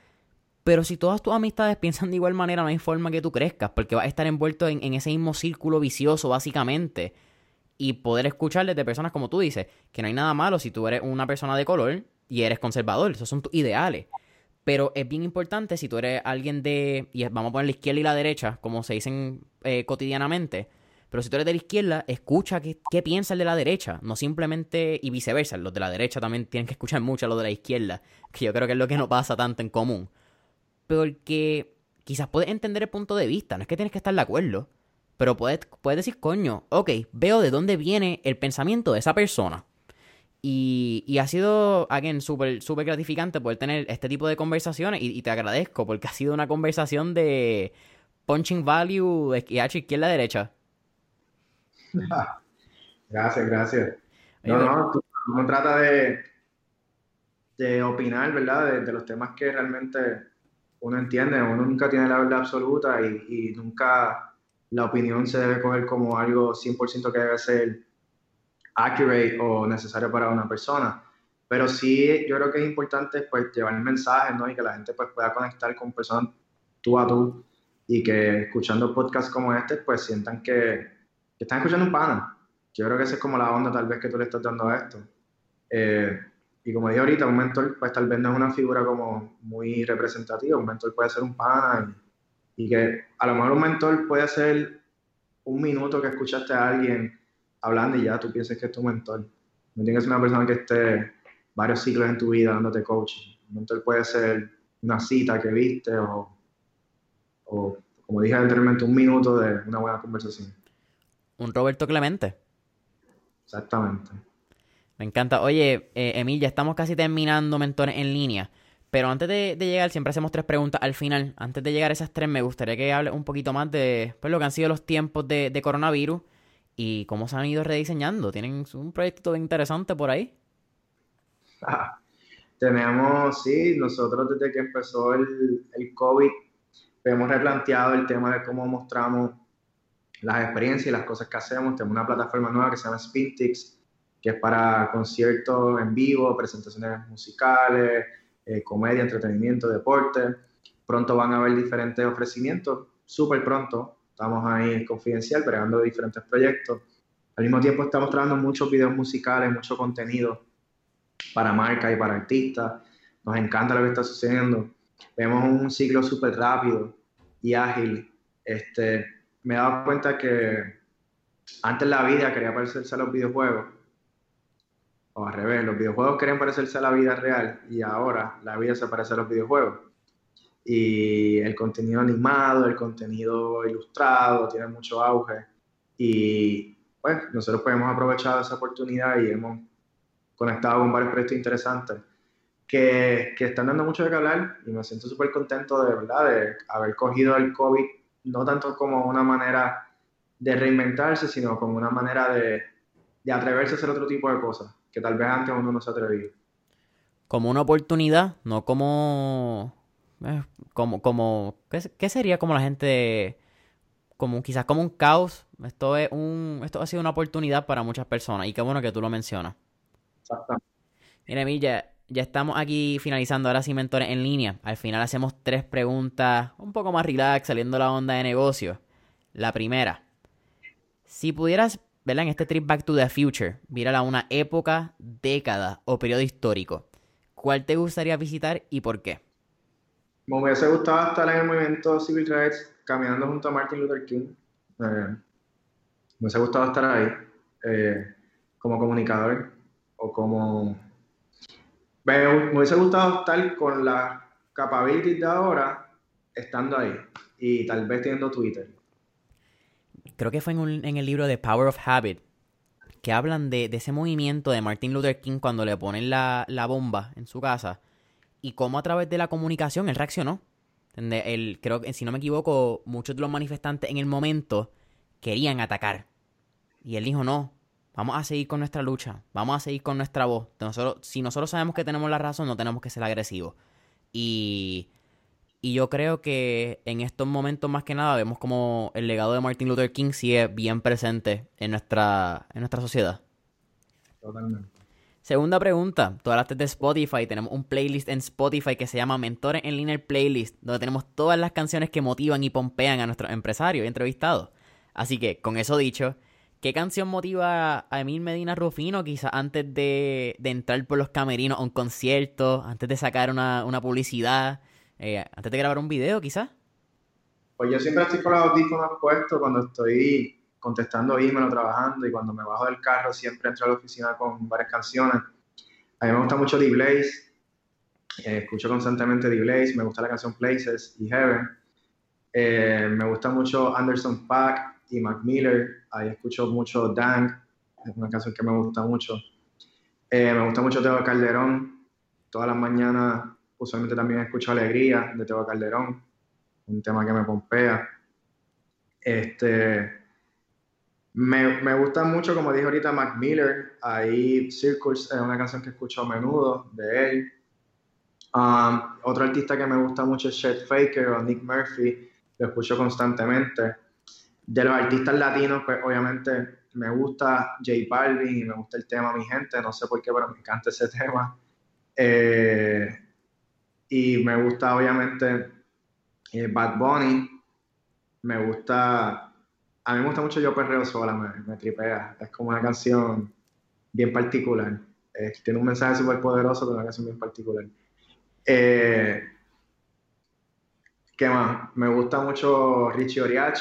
Pero si todas tus amistades <laughs> piensan de igual manera, no hay forma que tú crezcas, porque vas a estar envuelto en, en ese mismo círculo vicioso, básicamente. Y poder escucharles de personas como tú dices, que no hay nada malo si tú eres una persona de color y eres conservador, esos son tus ideales. Pero es bien importante si tú eres alguien de, y vamos a poner la izquierda y la derecha, como se dicen eh, cotidianamente, pero si tú eres de la izquierda, escucha qué, qué piensa el de la derecha, no simplemente, y viceversa, los de la derecha también tienen que escuchar mucho a los de la izquierda, que yo creo que es lo que no pasa tanto en común. Porque quizás puedes entender el punto de vista, no es que tienes que estar de acuerdo, pero puedes, puedes decir, coño, ok, veo de dónde viene el pensamiento de esa persona. Y, ha sido, again, súper super gratificante poder tener este tipo de conversaciones y, te agradezco porque ha sido una conversación de punching value izquierda izquierda-derecha. <laughs> Gracias, gracias. No, no, tú, no trata de, de opinar, ¿verdad? De, los temas que realmente uno entiende. Uno nunca tiene la verdad absoluta y, y nunca la opinión se debe coger como algo 100% que debe ser accurate o necesario para una persona. Pero sí, yo creo que es importante pues llevar mensajes, ¿no? Y que la gente pues pueda conectar con personas tú a tú y que escuchando podcasts como este pues sientan que, están escuchando un pana. Yo creo que esa es como la onda tal vez que tú le estás dando a esto. Eh, y como dije ahorita, un mentor pues tal vez no es una figura como muy representativa, un mentor puede ser un pana y, y que a lo mejor un mentor puede ser un minuto que escuchaste a alguien hablando y ya tú piensas que es tu mentor. No tienes que ser una persona que esté varios ciclos en tu vida dándote coaching. Un mentor puede ser una cita que viste o, o, como dije anteriormente, un minuto de una buena conversación. Un Roberto Clemente. Exactamente. Me encanta. Oye, eh, Emil, ya estamos casi terminando mentores en línea. Pero antes de, llegar, siempre hacemos tres preguntas al final. Antes de llegar a esas tres, me gustaría que hables un poquito más de pues, lo que han sido los tiempos de, coronavirus y cómo se han ido rediseñando. ¿Tienen un proyecto interesante por ahí? Ah, tenemos, sí, nosotros desde que empezó el, el COVID hemos replanteado el tema de cómo mostramos las experiencias y las cosas que hacemos. Tenemos una plataforma nueva que se llama Spintix, que es para conciertos en vivo, presentaciones musicales, eh, comedia, entretenimiento, deporte. Pronto van a haber diferentes ofrecimientos, súper pronto. Estamos ahí confidencial, creando diferentes proyectos. Al mismo tiempo estamos trabajando muchos videos musicales, mucho contenido para marcas y para artistas. Nos encanta lo que está sucediendo. Vemos un ciclo súper rápido y ágil. Este, me he dado cuenta que antes la vida quería parecerse a los videojuegos o al revés, los videojuegos querían parecerse a la vida real y ahora la vida se parece a los videojuegos. Y el contenido animado, el contenido ilustrado tiene mucho auge y pues nosotros pues hemos aprovechado esa oportunidad y hemos conectado con varios proyectos interesantes que, que están dando mucho de hablar y me siento súper contento de verdad de haber cogido el COVID no tanto como una manera de reinventarse, sino como una manera de, de atreverse a hacer otro tipo de cosas que tal vez antes uno no se atrevía. Como una oportunidad, no como... Eh, como, como ¿qué, sería como la gente como quizás como un caos esto es un esto ha sido una oportunidad para muchas personas y qué bueno que tú lo mencionas. Exactamente. Mira Emilia ya estamos aquí finalizando ahora sí mentores en línea. Al final hacemos tres preguntas un poco más relax saliendo la onda de negocio. La primera si pudieras ¿verdad? En este trip Back to the Future, mírala a una época, década o periodo histórico. ¿Cuál te gustaría visitar y por qué? Me hubiese gustado estar en el movimiento Civil Rights caminando junto a Martin Luther King. Eh, me hubiese gustado estar ahí eh, como comunicador o como... Me, hubiese gustado estar con la capability de ahora estando ahí y tal vez teniendo Twitter creo que fue en, el libro de Power of Habit, que hablan de, ese movimiento de Martin Luther King cuando le ponen la, bomba en su casa y cómo a través de la comunicación él reaccionó. El, creo que, si no me equivoco, muchos de los manifestantes en el momento querían atacar. Y él dijo, no, vamos a seguir con nuestra lucha, vamos a seguir con nuestra voz. Si nosotros sabemos que tenemos la razón, no tenemos que ser agresivos. Y y yo creo que en estos momentos más que nada vemos como el legado de Martin Luther King sigue bien presente en nuestra, en nuestra sociedad. Totalmente. Segunda pregunta, tú hablaste de Spotify, tenemos un playlist en Spotify que se llama Mentores en Línea Playlist, donde tenemos todas las canciones que motivan y pompean a nuestros empresarios y entrevistados. Así que, con eso dicho, ¿qué canción motiva a Emil Medina Rufino quizás antes de, de entrar por los camerinos a un concierto, antes de sacar una, una publicidad? Eh, antes de grabar un video, quizás. Pues yo siempre estoy con los audífonos puestos cuando estoy contestando email o trabajando y cuando me bajo del carro siempre entro a la oficina con varias canciones. A mí me gusta mucho The Blaze, eh, escucho constantemente The Blaze, me gusta la canción Places y Heaven. Eh, me gusta mucho Anderson Pack y Mac Miller, ahí escucho mucho Dank, es una canción que me gusta mucho. me gusta mucho Teo Calderón, todas las mañanas usualmente también escucho Alegría de Teo Calderón, un tema que me pompea. Este, me, me, gusta mucho, como dije ahorita, Mac Miller. Ahí Circus es una canción que escucho a menudo de él. Um, otro artista que me gusta mucho es Chet Faker o Nick Murphy. Lo escucho constantemente. De los artistas latinos, pues obviamente me gusta J Balvin y me gusta el tema Mi Gente, no sé por qué, pero me encanta ese <laughs> tema. Eh, y me gusta obviamente eh, Bad Bunny, me gusta, a mí me gusta mucho Yo Perreo Sola, me, tripea, es como una canción bien particular, tiene un mensaje súper poderoso, pero una canción bien particular. Eh, ¿Qué más? Me gusta mucho Richie Oriach,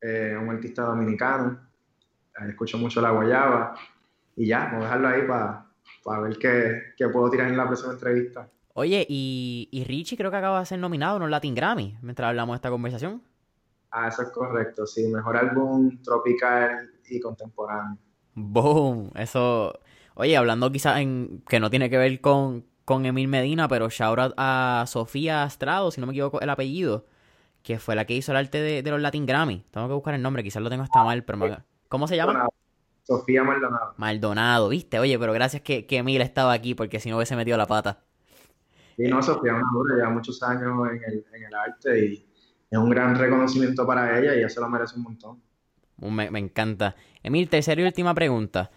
eh, un artista dominicano. Escucho mucho La Guayaba. Y ya, vamos a dejarlo ahí para ver qué, puedo tirar en la próxima entrevista. Oye, y, y, Richie creo que acaba de ser nominado en un Latin Grammy mientras hablamos de esta conversación. Ah, eso es correcto, sí. Mejor álbum tropical y contemporáneo. Boom, eso... Oye, hablando quizás en que no tiene que ver con, con Emil Medina, pero shout out a Sofía Astrado, si no me equivoco el apellido, que fue la que hizo el arte de, los Latin Grammy. Tengo que buscar el nombre, quizás lo tengo hasta mal, pero ¿cómo se llama? Sofía Maldonado. Maldonado, viste, oye, pero gracias que, que Emil estaba aquí, porque si no hubiese metido la pata. Sí, no, Sofía Maldonado lleva muchos años en el, en el arte y es un gran reconocimiento para ella y ella se lo merece un montón. Me, encanta. Emil, tercera y última pregunta.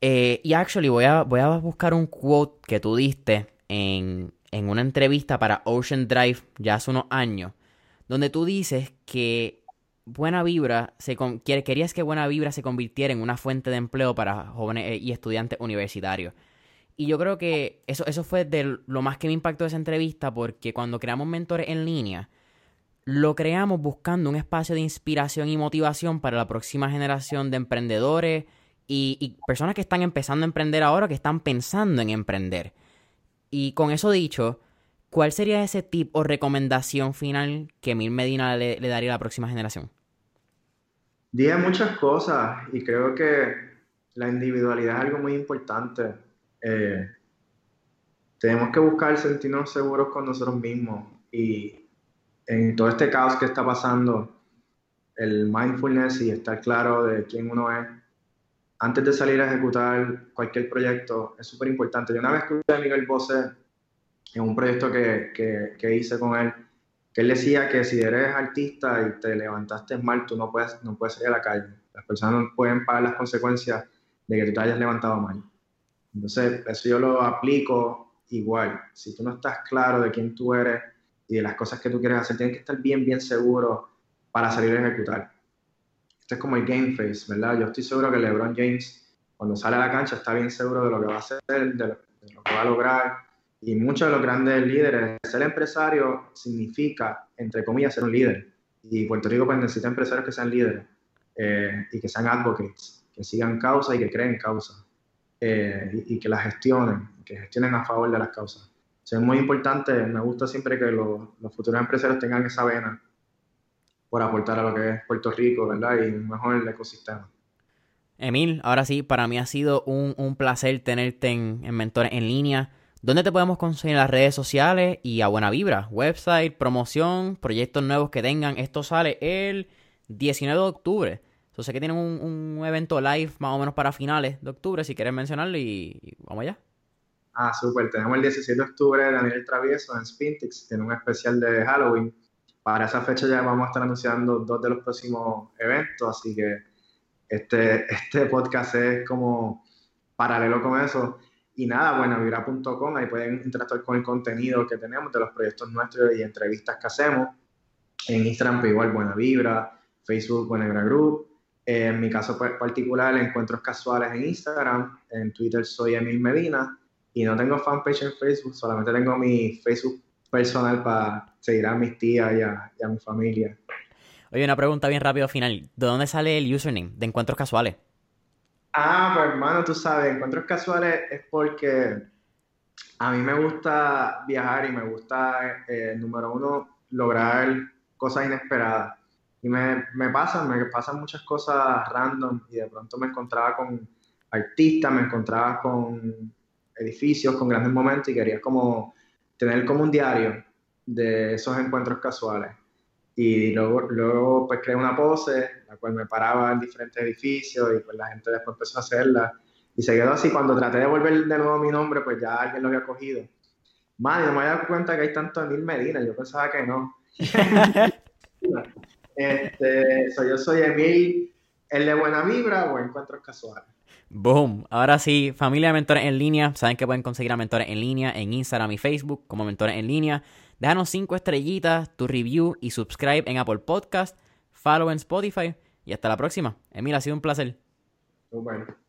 Eh, y actually voy a, voy a buscar un quote que tú diste en, una entrevista para Ocean Drive ya hace unos años, donde tú dices que Buena Vibra se querías que Buena Vibra se convirtiera en una fuente de empleo para jóvenes eh, y estudiantes universitarios. Y yo creo que eso, eso fue de lo más que me impactó de esa entrevista, porque cuando creamos mentores en línea, lo creamos buscando un espacio de inspiración y motivación para la próxima generación de emprendedores, y, personas que están empezando a emprender ahora, que están pensando en emprender. Y con eso dicho, ¿cuál sería ese tip o recomendación final que Mil Medina le, daría a la próxima generación? Dije muchas cosas y creo que la individualidad es algo muy importante. Eh, tenemos que buscar sentirnos seguros con nosotros mismos y en todo este caos que está pasando, el mindfulness y estar claro de quién uno es antes de salir a ejecutar cualquier proyecto es súper importante. Yo una vez escuché a Miguel Bosé en un proyecto que, que, hice con él, que él decía que si eres artista y te levantaste mal, tú no puedes, no puedes salir a la calle. Las personas no pueden pagar las consecuencias de que tú te hayas levantado mal. Entonces, eso yo lo aplico igual. Si tú no estás claro de quién tú eres y de las cosas que tú quieres hacer, tienes que estar bien, bien seguro para salir a ejecutar. Este es como el game face, ¿verdad? Yo estoy seguro que LeBron James, cuando sale a la cancha, está bien seguro de lo que va a hacer, de lo, que va a lograr. Y muchos de los grandes líderes, ser empresario significa, entre comillas, ser un líder. Y Puerto Rico pues, necesita empresarios que sean líderes eh, y que sean advocates, que sigan causa y que creen causa. Eh, y, que las gestionen, que gestionen a favor de las causas. es muy importante, me gusta siempre que los, futuros empresarios tengan esa vena por aportar a lo que es Puerto Rico, ¿verdad? Y mejor el ecosistema. Emil, ahora sí, para mí ha sido un, placer tenerte en, en, Mentores en línea. ¿Dónde te podemos conseguir en las redes sociales y a buena vibra? Website, promoción, proyectos nuevos que tengan. Esto sale el 19 de octubre. Entonces sé que tienen un, evento live más o menos para finales de octubre, si quieres mencionarlo y, vamos allá. Ah, súper. Tenemos el 17 de octubre Daniel Travieso en Spintix, tiene un especial de Halloween para esa fecha ya vamos a estar anunciando dos de los próximos eventos, así que este, este podcast es como paralelo con eso. Y nada, buenavibra.com, ahí pueden interactuar con el contenido que tenemos de los proyectos nuestros y entrevistas que hacemos. En Instagram, pues igual Buena Vibra, Facebook Buena Vibra Group. En mi caso particular, encuentros casuales en Instagram. En Twitter soy Emil Medina. Y no tengo fanpage en Facebook, solamente tengo mi Facebook personal para seguir a mis tías y a, mi familia. Oye, una pregunta bien rápido final. ¿De dónde sale el username de Encuentros Casuales? Ah, pues hermano, tú sabes, Encuentros Casuales es porque a mí me gusta viajar y me gusta, eh, número uno, lograr cosas inesperadas. Y me, me pasan, me pasan muchas cosas random y de pronto me encontraba con artistas, me encontraba con edificios, con grandes momentos y quería como tener como un diario de esos encuentros casuales. Y luego, luego pues creé una pose, la cual me paraba en diferentes edificios y pues la gente después empezó a hacerla. Y se quedó así. Cuando traté de volver de nuevo mi nombre, pues ya alguien lo había cogido. Man, no me había dado cuenta que hay tanto Emil Medina. Yo pensaba que no. <laughs> este, yo soy Emil el de buena vibra o encuentros casuales. Boom. Ahora sí, familia de mentores en línea. Saben que pueden conseguir a mentores en línea en Instagram y Facebook como mentores en línea. Déjanos cinco estrellitas, tu review y subscribe en Apple Podcast, follow en Spotify. Y hasta la próxima. Emil, ha sido un placer. Bueno.